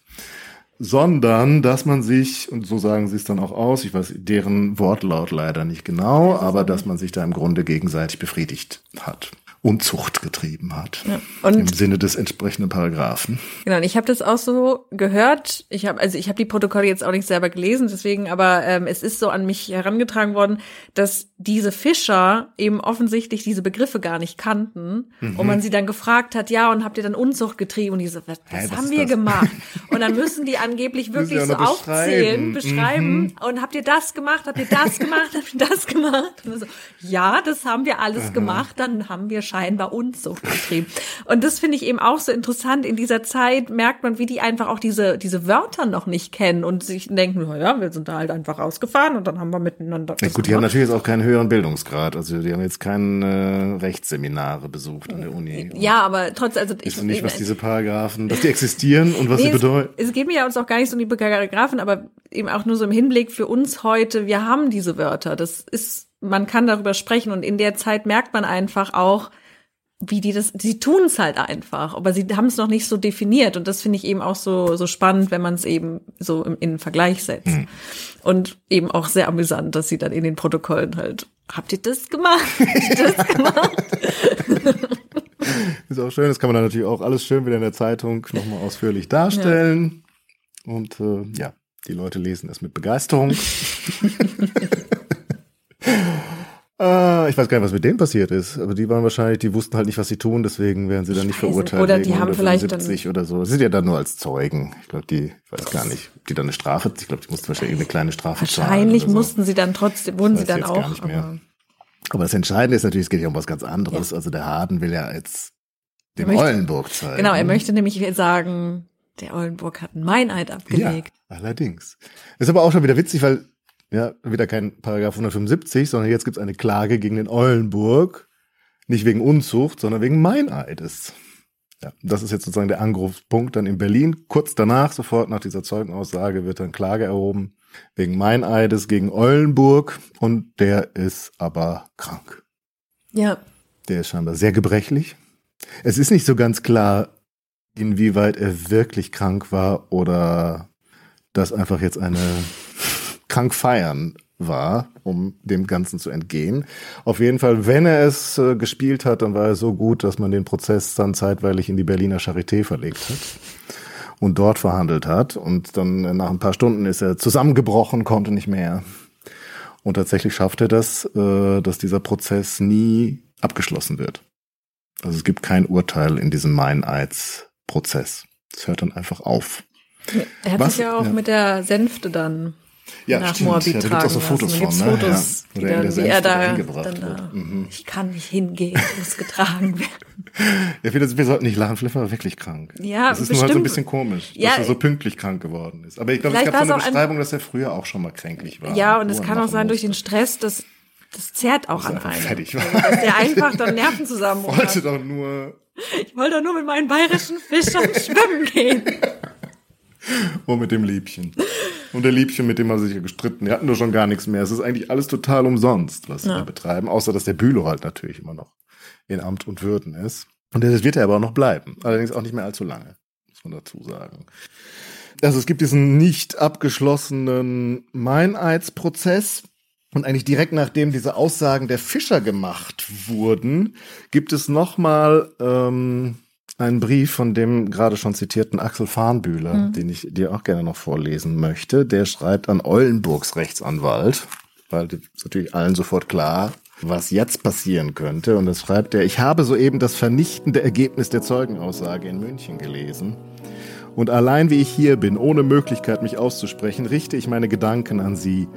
sondern dass man sich, und so sagen sie es dann auch aus, ich weiß deren Wortlaut leider nicht genau, aber dass man sich da im Grunde gegenseitig befriedigt hat. Unzucht getrieben hat. Ja. Und Im Sinne des entsprechenden Paragraphen. Genau, und ich habe das auch so gehört. Ich habe also ich habe die Protokolle jetzt auch nicht selber gelesen, deswegen, aber ähm, es ist so an mich herangetragen worden, dass diese Fischer eben offensichtlich diese Begriffe gar nicht kannten mhm. und man sie dann gefragt hat, ja, und habt ihr dann Unzucht getrieben? Und die so, was, was haben wir das? gemacht? Und dann müssen die angeblich wirklich so aufzählen, beschreiben. Mhm. Und habt ihr das gemacht? Habt ihr das gemacht? habt ihr das gemacht? Und so, ja, das haben wir alles Aha. gemacht. Dann haben wir scheinbar Unzucht betrieben. Und das finde ich eben auch so interessant. In dieser Zeit merkt man, wie die einfach auch diese, diese Wörter noch nicht kennen und sich denken, naja, wir sind da halt einfach rausgefahren und dann haben wir miteinander. Ja, gut, die haben natürlich jetzt auch keinen höheren Bildungsgrad. Also die haben jetzt keine äh, Rechtsseminare besucht an der Uni. Ja, aber trotzdem, also ich nicht, was diese Paragraphen, dass die existieren und was nee, sie bedeuten. Es, es geht mir ja uns auch gar nicht so um die Paragraphen, aber eben auch nur so im Hinblick für uns heute. Wir haben diese Wörter. Das ist man kann darüber sprechen und in der Zeit merkt man einfach auch, wie die das, sie tun es halt einfach, aber sie haben es noch nicht so definiert und das finde ich eben auch so so spannend, wenn man es eben so im, in Vergleich setzt mhm. und eben auch sehr amüsant, dass sie dann in den Protokollen halt, habt ihr das gemacht? Habt ihr das gemacht? ist auch schön, das kann man dann natürlich auch alles schön wieder in der Zeitung nochmal ausführlich darstellen ja. und äh, ja, die Leute lesen es mit Begeisterung. Äh, ich weiß gar nicht, was mit denen passiert ist. Aber die waren wahrscheinlich, die wussten halt nicht, was sie tun, deswegen werden sie dann nicht verurteilt. Oder die haben vielleicht dann oder so. Sie sind ja dann nur als Zeugen. Ich glaube, die, ich weiß gar nicht, die dann eine Strafe, ich glaube, die mussten wahrscheinlich eine kleine Strafe zahlen. Wahrscheinlich so. mussten sie dann trotzdem, wurden sie dann auch. Gar nicht mehr. Aber, aber das Entscheidende ist natürlich, es geht ja um was ganz anderes. Ja. Also der Harden will ja jetzt dem möchte, Eulenburg zeigen. Genau, er möchte nämlich sagen, der Eulenburg hat einen Meineid abgelegt. Ja, allerdings. Ist aber auch schon wieder witzig, weil ja, wieder kein Paragraph 175, sondern jetzt gibt es eine Klage gegen den Eulenburg. Nicht wegen Unzucht, sondern wegen Meineides. Ja, das ist jetzt sozusagen der Angriffspunkt dann in Berlin. Kurz danach, sofort nach dieser Zeugenaussage, wird dann Klage erhoben wegen Meineides gegen Eulenburg und der ist aber krank. Ja. Der ist scheinbar sehr gebrechlich. Es ist nicht so ganz klar, inwieweit er wirklich krank war oder das einfach jetzt eine krank feiern war, um dem Ganzen zu entgehen. Auf jeden Fall, wenn er es äh, gespielt hat, dann war er so gut, dass man den Prozess dann zeitweilig in die Berliner Charité verlegt hat und dort verhandelt hat. Und dann äh, nach ein paar Stunden ist er zusammengebrochen, konnte nicht mehr. Und tatsächlich schafft er das, äh, dass dieser Prozess nie abgeschlossen wird. Also es gibt kein Urteil in diesem Meineidsprozess. Es hört dann einfach auf. Er hat Was? sich ja auch Ja. mit der Sänfte dann Ja, nach stimmt. Moabit Ja, da tragen auch so Fotos von, ne? Fotos, Ja. Oder dann, wie er da dann da, Mhm. ich kann nicht hingehen, ich muss getragen werden. Ja, wir, wir sollten nicht lachen, vielleicht war er wirklich krank. Ja, Das ist nur halt so ein bestimmt. bisschen komisch, Ja, dass er so pünktlich krank geworden ist. Aber ich glaube, es gab so eine auch ein- Beschreibung, dass er früher auch schon mal kränklich war. Ja, und es kann auch sein, durch den musste. Stress, das, das zerrt auch Dass an einem. fertig war. Also, dass der einfach dann Nervenzusammenbruch Wollte hat. doch nur Ich wollte doch nur mit meinen bayerischen Fischern schwimmen gehen. Oh, mit dem Liebchen. Und der Liebchen, mit dem haben sie sich ja gestritten. Die hatten doch schon gar nichts mehr. Es ist eigentlich alles total umsonst, was sie Ja. da betreiben. Außer, dass der Bülow halt natürlich immer noch in Amt und Würden ist. Und das wird er aber auch noch bleiben. Allerdings auch nicht mehr allzu lange, muss man dazu sagen. Also es gibt diesen nicht abgeschlossenen Meineidsprozess. Und eigentlich direkt nachdem diese Aussagen der Fischer gemacht wurden, gibt es nochmal ähm, einen Brief von dem gerade schon zitierten Axel Farnbühler, den ich dir auch gerne noch vorlesen möchte. Der schreibt an Eulenburgs Rechtsanwalt, weil das ist natürlich allen sofort klar, was jetzt passieren könnte. Und das schreibt er, ich habe soeben das vernichtende Ergebnis der Zeugenaussage in München gelesen. Und allein wie ich hier bin, ohne Möglichkeit mich auszusprechen, richte ich meine Gedanken an Sie,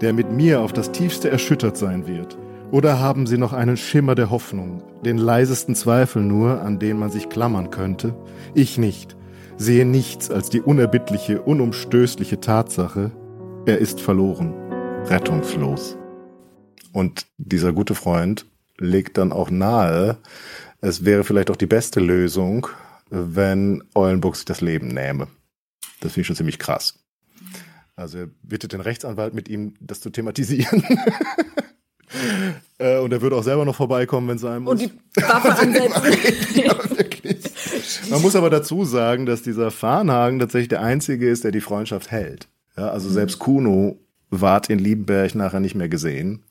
der mit mir auf das tiefste erschüttert sein wird. Oder haben Sie noch einen Schimmer der Hoffnung, den leisesten Zweifel nur, an den man sich klammern könnte? Ich nicht, sehe nichts als die unerbittliche, unumstößliche Tatsache, er ist verloren, rettungslos. Und dieser gute Freund legt dann auch nahe, es wäre vielleicht auch die beste Lösung, wenn Eulenburg sich das Leben nähme. Das finde ich schon ziemlich krass. Also er bittet den Rechtsanwalt mit ihm, das zu thematisieren. Äh, und er würde auch selber noch vorbeikommen, wenn es muss. Und die Waffe ansetzen. Man muss aber dazu sagen, dass dieser Farnhagen tatsächlich der Einzige ist, der die Freundschaft hält. Ja, also selbst Kuno ward in Liebenberg nachher nicht mehr gesehen.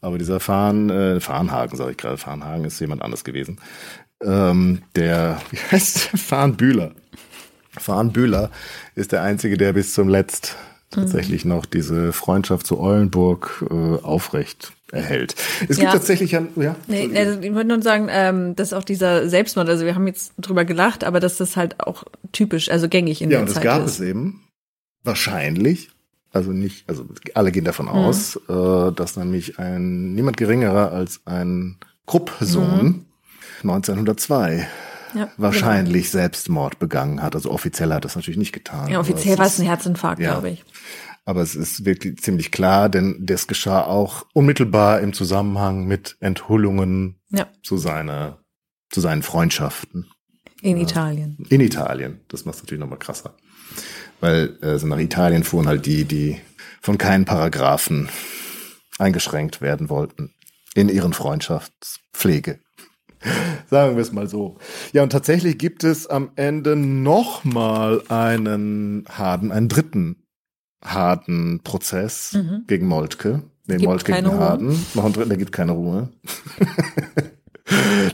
Aber dieser Farn, äh, Farnhagen, sage ich gerade, Farnhagen ist jemand anders gewesen. Ähm, der, wie heißt der? Farnbühler. Farnbühler ist der Einzige, der bis zum Letzt tatsächlich noch diese Freundschaft zu Eulenburg äh, aufrecht erhält. Es gibt Ja. tatsächlich ja, ja Nee, nee, also ich würde nur sagen, ähm, dass auch dieser Selbstmord, also wir haben jetzt drüber gelacht, aber dass das halt auch typisch, also gängig in Ja, der und das Zeit gab ist. es eben. Wahrscheinlich. Also nicht, also alle gehen Mhm. davon aus, äh, dass nämlich ein niemand geringerer als ein Krupp-Sohn Mhm. 1902 Ja, wahrscheinlich Selbstmord begangen hat. Also offiziell hat das natürlich nicht getan. Genau. Ja, offiziell war es ein Herzinfarkt, ja. glaube ich. Aber es ist wirklich ziemlich klar, denn das geschah auch unmittelbar im Zusammenhang mit Enthüllungen Ja, zu seiner, zu seinen Freundschaften. in Italien. In Italien. Das macht es natürlich nochmal krasser. Weil äh, so nach Italien fuhren halt die, die von keinen Paragraphen eingeschränkt werden wollten in ihren Freundschaftspflege. Sagen wir es mal so. Ja, und tatsächlich gibt es am Ende nochmal einen harten, einen dritten harten Prozess gegen Moltke. Mhm. Gibt Moltke gegen Ruhe. Harden. Noch einen dritten, der gibt keine Ruhe.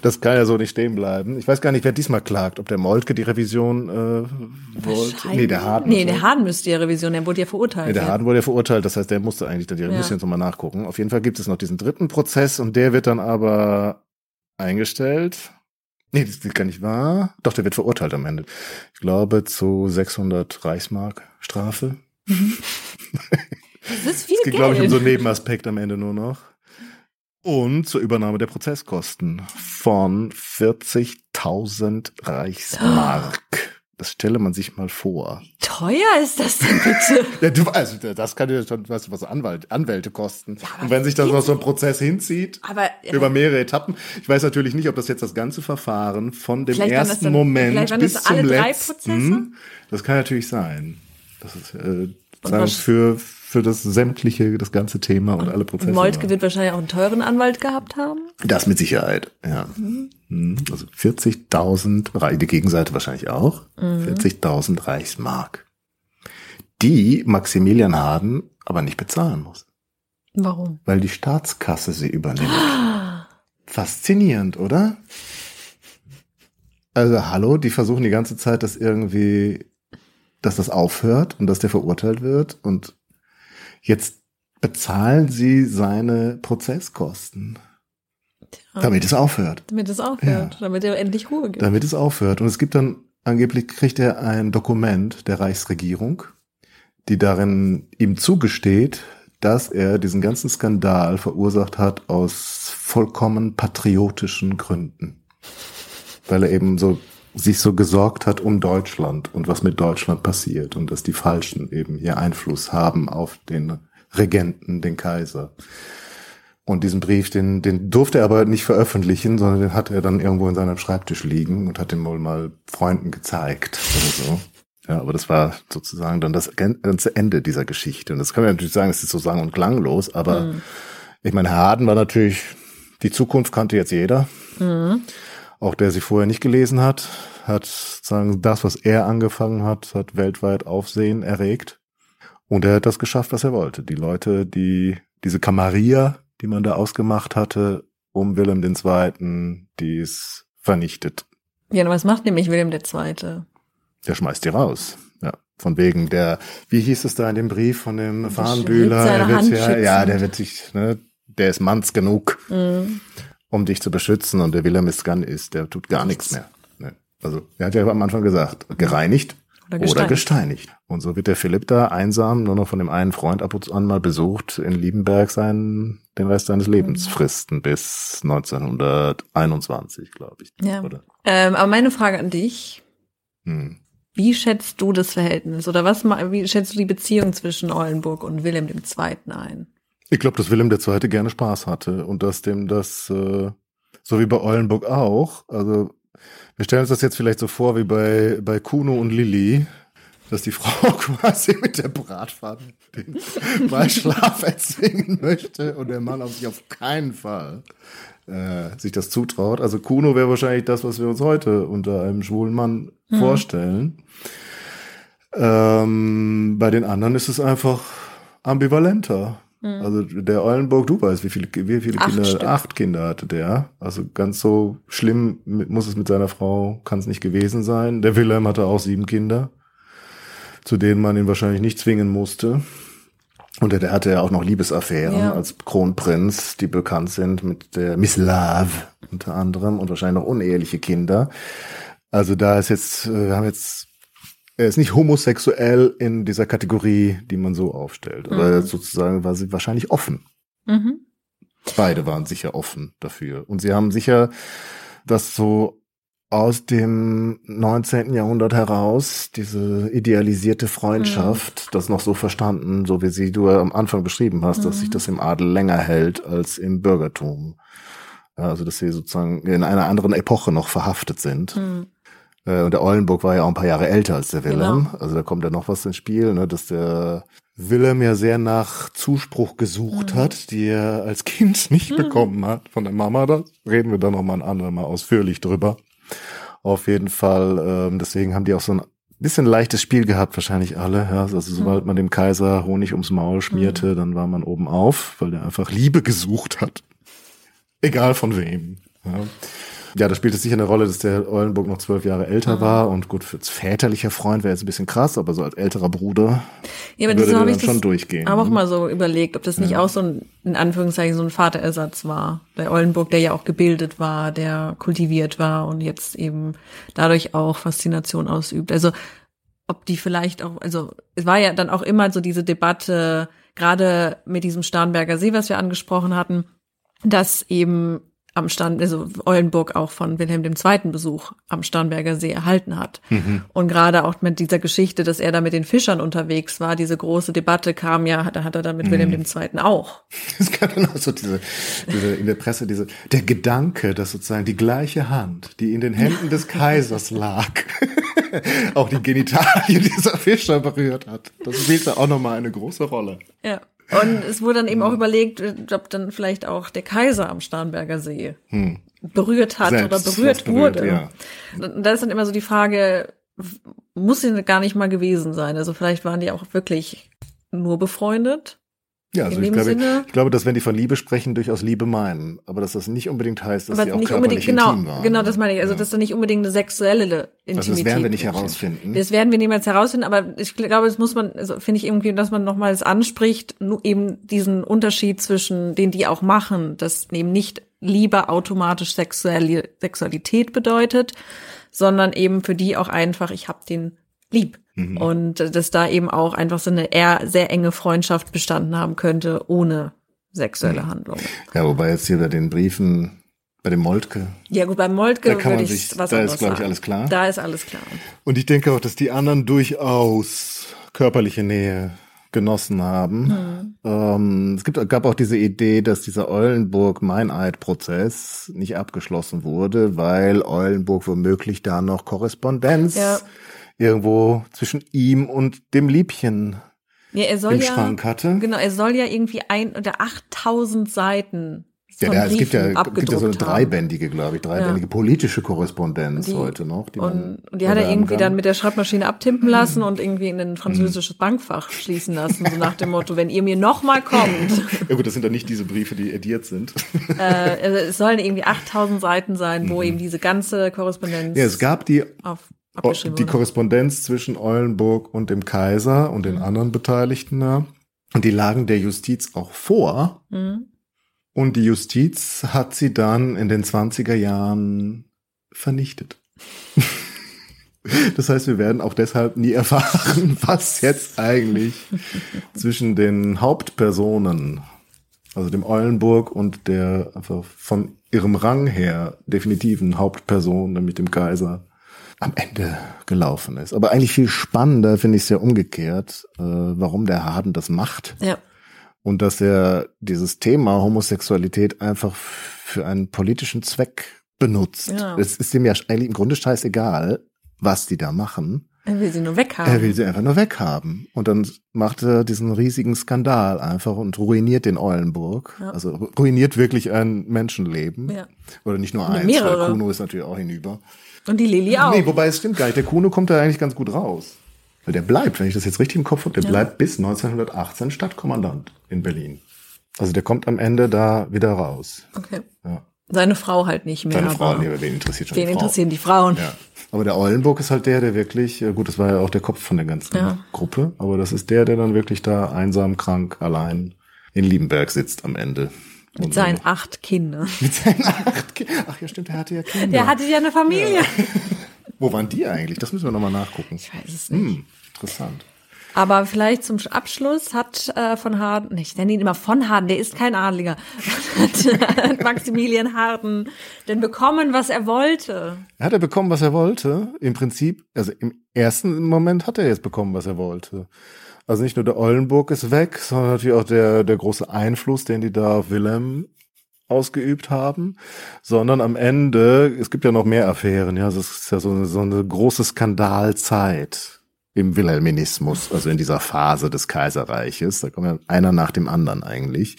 Das kann ja so nicht stehen bleiben. Ich weiß gar nicht, wer diesmal klagt, ob der Moltke die Revision äh, wollte. Nee, der Harden. Nee, der Harden müsste die Revision, der wurde ja verurteilt. Nee, der ja. Harden wurde ja verurteilt, das heißt, der musste eigentlich, der Ja. müssen jetzt nochmal nachgucken. Auf jeden Fall gibt es noch diesen dritten Prozess und der wird dann aber eingestellt. Nee, das ist gar nicht wahr. Doch, der wird verurteilt am Ende. Ich glaube zu 600 Reichsmark Strafe. Das ist viel Es geht, Geld. glaube ich, um so einen Nebenaspekt am Ende nur noch. Und zur Übernahme der Prozesskosten von 40.000 Reichsmark. Das stelle man sich mal vor. Teuer ist das denn bitte? Ja, du, also das kann ja schon, weißt du, was Anwalt, Anwälte kosten. aber Und wenn sich das noch so ein Prozess hinzieht, Aber über mehrere Etappen. Ich weiß natürlich nicht, ob das jetzt das ganze Verfahren von dem ersten dann- Moment bis zum letzten. Prozesse? Das kann natürlich sein. Das ist, äh, sagen, für, für das sämtliche, das ganze Thema und, und alle Prozesse. Moltke wird wahrscheinlich auch einen teuren Anwalt gehabt haben. Das mit Sicherheit, ja. Mhm. Also 40.000, die Gegenseite wahrscheinlich auch, mhm. 40.000 Reichsmark. Die Maximilian Harden aber nicht bezahlen muss. Warum? Weil die Staatskasse sie übernimmt. Faszinierend, oder? Also hallo, die versuchen die ganze Zeit, dass irgendwie, dass das aufhört und dass der verurteilt wird und jetzt bezahlen sie seine Prozesskosten. Tja. Damit es aufhört. Damit es aufhört, ja. damit er endlich Ruhe gibt. Damit es aufhört. Und es gibt dann, angeblich kriegt er ein Dokument der Reichsregierung, die darin ihm zugesteht, dass er diesen ganzen Skandal verursacht hat aus vollkommen patriotischen Gründen. Weil er eben so sich so gesorgt hat um Deutschland und was mit Deutschland passiert und dass die Falschen eben hier Einfluss haben auf den Regenten, den Kaiser. Und diesen Brief, den, den durfte er aber nicht veröffentlichen, sondern den hat er dann irgendwo in seinem Schreibtisch liegen und hat den wohl mal Freunden gezeigt oder so. Ja, aber das war sozusagen dann das ganze Ende dieser Geschichte. Und das kann man natürlich sagen, es ist so sang- und klanglos, aber mhm. ich meine, Herr Harden war natürlich, die Zukunft kannte jetzt jeder. Mhm. Auch der sie vorher nicht gelesen hat, hat sagen, das, was er angefangen hat, hat weltweit Aufsehen erregt. Und er hat das geschafft, was er wollte. Die Leute, die, diese Kamaria, die man da ausgemacht hatte, um Wilhelm II., die ist vernichtet. Ja, und was macht nämlich Wilhelm II.? Der schmeißt die raus. Ja, von wegen der, wie hieß es da in dem Brief von dem Farnbühler? Ja, ja, der wird sich, ne, der ist manns genug, mhm. Um dich zu beschützen und der Wilhelm ist der tut gar nichts, nichts mehr. Ne? Also, er hat ja am Anfang gesagt, gereinigt oder gesteinigt. oder gesteinigt. Und so wird der Philipp da einsam nur noch von dem einen Freund ab und an mal besucht in Liebenberg seinen, den Rest seines Lebens mhm. fristen bis 1921, glaube ich. Ja. Ähm, aber meine Frage an dich. Hm. Wie schätzt du das Verhältnis oder was, wie schätzt du die Beziehung zwischen Eulenburg und Wilhelm II. ein? Ich glaube, dass Wilhelm II. gerne Spaß hatte und dass dem das, äh, so wie bei Eulenburg auch, also wir stellen uns das jetzt vielleicht so vor wie bei, bei Kuno und Lilly, dass die Frau quasi mit der Bratpfanne den Beischlaf erzwingen möchte und der Mann auf sich auf keinen Fall äh, sich das zutraut. Also Kuno wäre wahrscheinlich das, was wir uns heute unter einem schwulen Mann mhm. vorstellen. Ähm, bei den anderen ist es einfach ambivalenter. Mhm. Also der Eulenburg, du weißt, wie viele, wie viele Acht Kinder, Stück. acht Kinder hatte der. Also ganz so schlimm muss es mit seiner Frau, kann es nicht gewesen sein. Der Wilhelm hatte auch sieben Kinder, zu denen man ihn wahrscheinlich nicht zwingen musste. Und der hatte ja auch noch Liebesaffären ja. als Kronprinz, die bekannt sind mit der Miss Love unter anderem und wahrscheinlich noch uneheliche Kinder. Also da ist jetzt, äh, wir haben jetzt er ist nicht homosexuell in dieser Kategorie, die man so aufstellt. Mhm. Oder sozusagen war sie wahrscheinlich offen. Mhm. Beide waren sicher offen dafür. Und sie haben sicher das so aus dem 19. Jahrhundert heraus, diese idealisierte Freundschaft, mhm. das noch so verstanden, so wie sie du am Anfang beschrieben hast, mhm. dass sich das im Adel länger hält als im Bürgertum. Also, dass sie sozusagen in einer anderen Epoche noch verhaftet sind. Mhm. Äh, und der Eulenburg war ja auch ein paar Jahre älter als der Wilhelm. Genau. Also da kommt ja noch was ins Spiel, ne, dass der Wilhelm ja sehr nach Zuspruch gesucht mhm. hat, die er als Kind nicht mhm. bekommen hat von der Mama. Da reden wir dann noch mal ein andermal ausführlich drüber. Auf jeden Fall, ähm, deswegen haben die auch so ein bisschen leichtes Spiel gehabt, wahrscheinlich alle. Ja, also sobald man dem Kaiser Honig ums Maul schmierte, mhm. dann war man oben auf, weil der einfach Liebe gesucht hat. Egal von wem. Ja. Ja, da spielt es sicher eine Rolle, dass der Eulenburg noch zwölf Jahre älter mhm. war und gut, als väterlicher Freund wäre jetzt ein bisschen krass, aber so als älterer Bruder ja, aber würde das dann schon durchgehen. Aber auch ne? mal so überlegt, ob das nicht ja. auch so ein, in Anführungszeichen, so ein Vaterersatz war. Der Eulenburg, der ja auch gebildet war, der kultiviert war und jetzt eben dadurch auch Faszination ausübt. Also, ob die vielleicht auch, also, es war ja dann auch immer so diese Debatte, gerade mit diesem Starnberger See, was wir angesprochen hatten, dass eben am Stand, also Eulenburg auch von Wilhelm II. Besuch am Starnberger See erhalten hat. Mhm. Und gerade auch mit dieser Geschichte, dass er da mit den Fischern unterwegs war, diese große Debatte kam ja, da hat er da mit mhm. Wilhelm II. auch. Es gab dann auch so diese, diese, in der Presse diese, der Gedanke, dass sozusagen die gleiche Hand, die in den Händen des Kaisers lag, auch die Genitalien dieser Fischer berührt hat. Das spielte auch nochmal eine große Rolle. Ja. Und es wurde dann eben auch überlegt, ob dann vielleicht auch der Kaiser am Starnberger See hm. berührt hat Selbst oder berührt, berührt wurde. Ja. Und da ist dann immer so die Frage, muss sie gar nicht mal gewesen sein. Also vielleicht waren die auch wirklich nur befreundet. Ja, also ich glaube, ich glaube, dass wenn die von Liebe sprechen, durchaus Liebe meinen, aber dass das nicht unbedingt heißt, dass sie auch nicht körperlich genau, intim waren. Genau, das meine ich. Also ja. dass da nicht unbedingt eine sexuelle Intimität. Also das werden wir nicht herausfinden. Das werden wir niemals herausfinden, aber ich glaube, das muss man, also finde ich irgendwie, dass man nochmals anspricht, nur eben diesen Unterschied zwischen, den die auch machen, dass eben nicht Liebe automatisch Sexuelle, Sexualität bedeutet, sondern eben für die auch einfach, ich hab den lieb. Mhm. Und dass da eben auch einfach so eine eher sehr enge Freundschaft bestanden haben könnte, ohne sexuelle mhm. Handlung. Ja, wobei jetzt hier bei den Briefen, bei dem Moltke. Ja, gut, beim Moltke da kann man sich, was da ist, glaube ich, alles klar. Da ist alles klar. Und ich denke auch, dass die anderen durchaus körperliche Nähe genossen haben. Hm. Ähm, es gibt, gab auch diese Idee, dass dieser Eulenburg-Meineid-Prozess nicht abgeschlossen wurde, weil Eulenburg womöglich da noch Korrespondenz ja irgendwo zwischen ihm und dem Liebchen ja, er soll im ja, Schrank hatte. Genau, er soll ja irgendwie ein oder 8000 Seiten ja, der, es gibt ja, gibt ja so eine dreibändige, glaube ich, dreibändige ja. politische Korrespondenz die, heute noch. Die und, und die hat er irgendwie kann. dann mit der Schreibmaschine abtimpen lassen und irgendwie in ein französisches Bankfach schließen lassen, so nach dem Motto, wenn ihr mir noch mal kommt. Ja gut, das sind dann nicht diese Briefe, die ediert sind. Äh, also es sollen irgendwie 8000 Seiten sein, wo mhm. eben diese ganze Korrespondenz Ja, es gab die auf die wurde. Korrespondenz zwischen Eulenburg und dem Kaiser und den mhm. anderen Beteiligten da. Und die lagen der Justiz auch vor. Mhm. Und die Justiz hat sie dann in den 20er Jahren vernichtet. Das heißt, wir werden auch deshalb nie erfahren, was jetzt eigentlich zwischen den Hauptpersonen, also dem Eulenburg und der einfach von ihrem Rang her definitiven Hauptperson, nämlich dem Kaiser, am Ende gelaufen ist. Aber eigentlich viel spannender finde ich es ja umgekehrt, äh, warum der Harden das macht. Ja. Und dass er dieses Thema Homosexualität einfach für einen politischen Zweck benutzt. Ja. Es ist ihm ja eigentlich im Grunde scheißegal, was die da machen. Er will sie nur weghaben. Er will sie einfach nur weghaben. Und dann macht er diesen riesigen Skandal einfach und ruiniert den Eulenburg. Ja. Also ruiniert wirklich ein Menschenleben. Ja. Oder nicht nur eins, mehrere. weil Kuno ist natürlich auch hinüber. Und die Lilly auch. Nee, wobei es stimmt gar nicht. Der Kuno kommt da eigentlich ganz gut raus. Weil der bleibt, wenn ich das jetzt richtig im Kopf habe, der ja. bleibt bis 1918 Stadtkommandant in Berlin. Also der kommt am Ende da wieder raus. Okay. Ja. Seine Frau halt nicht mehr. Seine Frau, nee, wen interessiert schon Wen interessieren die Frauen? Ja. Aber der Eulenburg ist halt der, der wirklich, gut, das war ja auch der Kopf von der ganzen ja. Gruppe, aber das ist der, der dann wirklich da einsam, krank, allein in Liebenberg sitzt am Ende. Mit seinen acht Kindern. Mit seinen acht Kindern. Ach ja, stimmt, er hatte ja Kinder. Der hatte ja eine Familie. Ja. Wo waren die eigentlich? Das müssen wir nochmal nachgucken. Ich weiß es nicht. Hm, interessant. Aber vielleicht zum Abschluss hat äh, von Harden, ich nenne ihn immer von Harden, der ist kein Adliger, hat Maximilian Harden denn bekommen, was er wollte? Hat er bekommen, was er wollte? Im Prinzip, also im ersten Moment hat er jetzt bekommen, was er wollte. Also nicht nur der Ollenburg ist weg, sondern natürlich auch der, der große Einfluss, den die da auf Wilhelm ausgeübt haben, sondern am Ende, es gibt ja noch mehr Affären, ja, es ist ja so eine, so eine große Skandalzeit im Wilhelminismus, also in dieser Phase des Kaiserreiches, da kommt ja einer nach dem anderen eigentlich.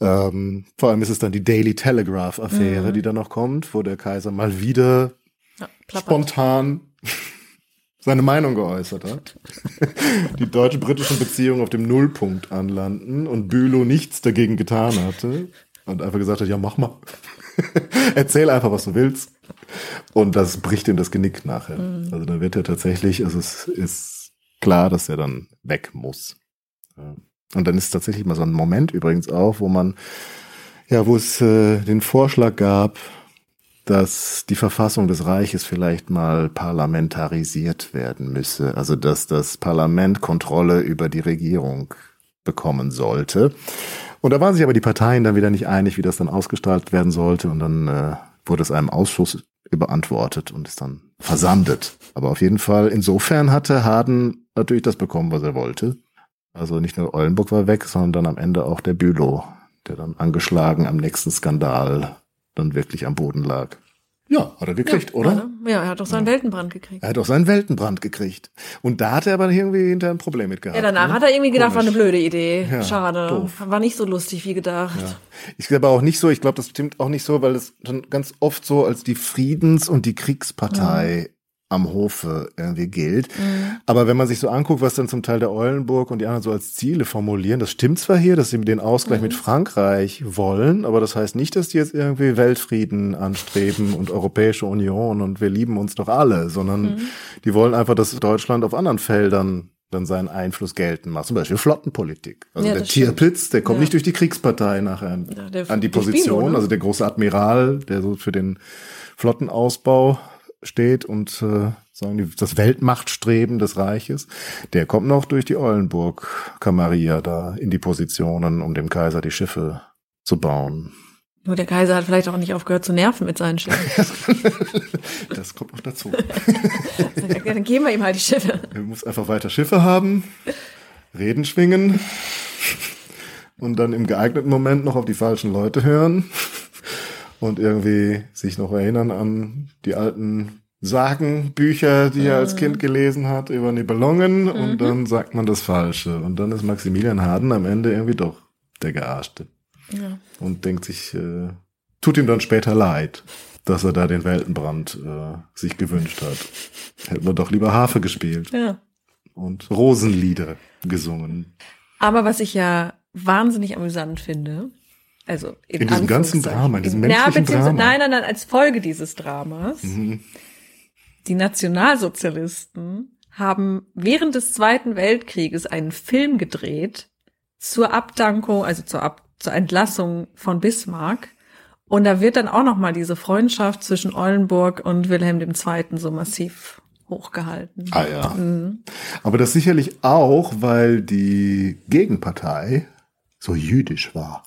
Ähm, vor allem ist es dann die Daily Telegraph-Affäre, mhm. die da noch kommt, wo der Kaiser mal wieder ja, spontan seine Meinung geäußert hat. Die deutsch-britischen Beziehungen auf dem Nullpunkt anlanden und Bülow nichts dagegen getan hatte und einfach gesagt hat, ja, mach mal. Erzähl einfach, was du willst. Und das bricht ihm das Genick nachher. Mhm. Also dann wird er tatsächlich, also es ist klar, dass er dann weg muss. Und dann ist tatsächlich mal so ein Moment übrigens auch, wo man, ja, wo es äh, den Vorschlag gab, dass die Verfassung des Reiches vielleicht mal parlamentarisiert werden müsse. Also dass das Parlament Kontrolle über die Regierung bekommen sollte. Und da waren sich aber die Parteien dann wieder nicht einig, wie das dann ausgestaltet werden sollte. Und dann äh, wurde es einem Ausschuss überantwortet und ist dann versandet. Aber auf jeden Fall, insofern hatte Harden natürlich das bekommen, was er wollte. Also nicht nur Eulenburg war weg, sondern dann am Ende auch der Bülow, der dann angeschlagen am nächsten Skandal dann wirklich am Boden lag. Ja, hat er gekriegt, ja, oder? Er. Ja, er hat doch seinen ja. Weltenbrand gekriegt. Er hat auch seinen Weltenbrand gekriegt. Und da hat er aber irgendwie hinterher ein Problem mit gehabt. Ja, danach ne? hat er irgendwie gedacht, Komisch. war eine blöde Idee. Ja, Schade. Doof. War nicht so lustig wie gedacht. Ich glaube auch nicht so, ich glaube, das stimmt auch nicht so, weil es schon ganz oft so als die Friedens- und die Kriegspartei am Hofe irgendwie gilt. Mhm. Aber wenn man sich so anguckt, was dann zum Teil der Eulenburg und die anderen so als Ziele formulieren, das stimmt zwar hier, dass sie den Ausgleich Mhm. mit Frankreich wollen, aber das heißt nicht, dass die jetzt irgendwie Weltfrieden anstreben und Europäische Union und wir lieben uns doch alle, sondern Mhm. die wollen einfach, dass Deutschland auf anderen Feldern dann seinen Einfluss geltend macht. Zum Beispiel Flottenpolitik. Also Ja, der. Tierpitz, der kommt Ja. nicht durch die Kriegspartei nachher Ja, an die Position. Ne? Also der große Admiral, der so für den Flottenausbau steht und äh, sagen die, das Weltmachtstreben des Reiches, der kommt noch durch die Eulenburg Camarilla da in die Positionen, um dem Kaiser die Schiffe zu bauen. Nur der Kaiser hat vielleicht auch nicht aufgehört zu nerven mit seinen Schiffen. Das kommt noch dazu. ja, dann geben wir ihm halt die Schiffe. Er muss einfach weiter Schiffe haben, Reden schwingen und dann im geeigneten Moment noch auf die falschen Leute hören und irgendwie sich noch erinnern an die alten Sagenbücher, die er als Kind gelesen hat über Nibelungen und dann sagt man das Falsche und dann ist Maximilian Harden am Ende irgendwie doch der Gearschte Ja. und denkt sich, äh, tut ihm dann später leid, dass er da den Weltenbrand äh, sich gewünscht hat. Hätten wir doch lieber Harfe gespielt ja. und Rosenlieder gesungen. Aber was ich ja wahnsinnig amüsant finde, also in, In diesem ganzen Drama, in diesem Ja, menschlichen Drama. Nein, nein, nein, als Folge dieses Dramas. Mhm. Die Nationalsozialisten haben während des Zweiten Weltkrieges einen Film gedreht zur Abdankung, also zur, Ab zur Entlassung von Bismarck. Und da wird dann auch noch mal diese Freundschaft zwischen Eulenburg und Wilhelm II. so massiv hochgehalten. Ah ja. Mhm. Aber das sicherlich auch, weil die Gegenpartei so jüdisch war.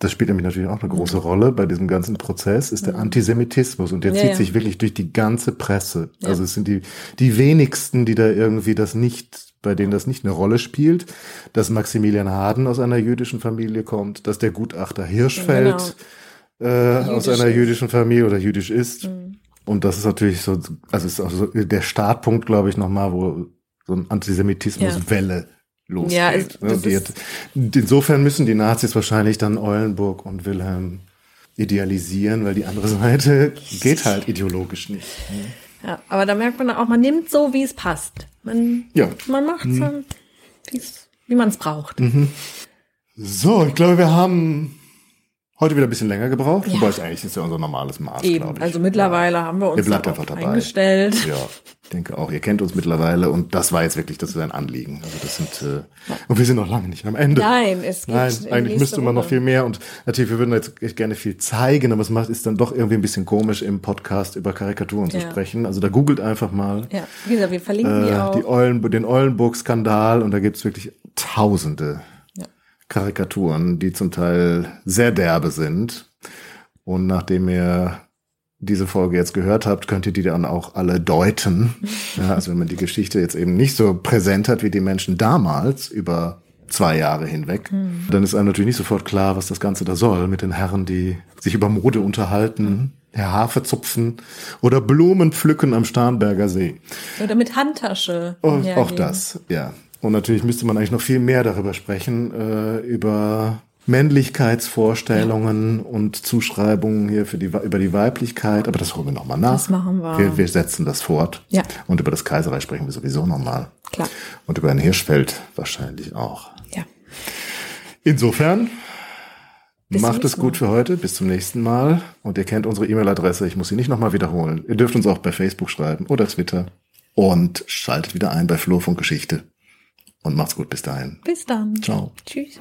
Das spielt nämlich natürlich auch eine große Rolle bei diesem ganzen Prozess, ist der Antisemitismus. Und der Mhm. Ja, zieht ja. sich wirklich durch die ganze Presse. Ja. Also es sind die, die wenigsten, die da irgendwie das nicht, bei denen das nicht eine Rolle spielt, dass Maximilian Harden aus einer jüdischen Familie kommt, dass der Gutachter Hirschfeld äh, aus einer jüdischen Familie oder jüdisch ist. Mhm. Und das ist natürlich so, also ist auch so der Startpunkt, glaube ich, nochmal, wo so ein Antisemitismuswelle losgeht. Ja, es- ne? Die ist- hat, insofern müssen die Nazis wahrscheinlich dann Eulenburg und Wilhelm idealisieren, weil die andere Seite geht halt ideologisch nicht. Ja, aber da merkt man auch, man nimmt so, wie es passt. Man, Ja. man macht es wie's- wie man es braucht. So, ich glaube, wir haben heute wieder ein bisschen länger gebraucht, Ja. wobei es eigentlich ist ja unser normales Maß, Eben. glaube ich. Also mittlerweile haben wir uns einfach dabei. eingestellt. Ja, denke auch. Ihr kennt uns mittlerweile und das war jetzt wirklich, das ist ein Anliegen. Also das sind, äh, und wir sind noch lange nicht am Ende. Nein, es geht Nein, in eigentlich müsste man noch viel mehr und natürlich, wir würden jetzt gerne viel zeigen, aber es macht, ist dann doch irgendwie ein bisschen komisch im Podcast über Karikaturen zu Ja. sprechen. Also da googelt einfach mal Ja, wie gesagt, wir verlinken die äh, auch. die Eulen, den Eulenburg-Skandal und da gibt's wirklich tausende Ja. Karikaturen, die zum Teil sehr derbe sind. Und nachdem ihr diese Folge jetzt gehört habt, könnt ihr die dann auch alle deuten. Ja, also wenn man die Geschichte jetzt eben nicht so präsent hat wie die Menschen damals über zwei Jahre hinweg, dann ist einem natürlich nicht sofort klar, was das Ganze da soll mit den Herren, die sich über Mode unterhalten, der Hafe zupfen oder Blumen pflücken am Starnberger See. Oder mit Handtasche. Und hergehen. auch das, ja. Und natürlich müsste man eigentlich noch viel mehr darüber sprechen, äh, über Männlichkeitsvorstellungen und Zuschreibungen hier für die, über die Weiblichkeit. Aber das holen wir nochmal nach. Das machen wir. wir. Wir setzen das fort. Ja. Und über das Kaiserreich sprechen wir sowieso nochmal. Klar. Und über ein Hirschfeld wahrscheinlich auch. Ja. Insofern, Bis macht es gut für heute. Bis zum nächsten Mal. Und ihr kennt unsere E-Mail-Adresse. Ich muss sie nicht nochmal wiederholen. Ihr dürft uns auch bei Facebook schreiben oder Twitter. Und schaltet wieder ein bei Flurfunk Geschichte. Und macht's gut bis dahin. Bis dann. Ciao. Tschüss.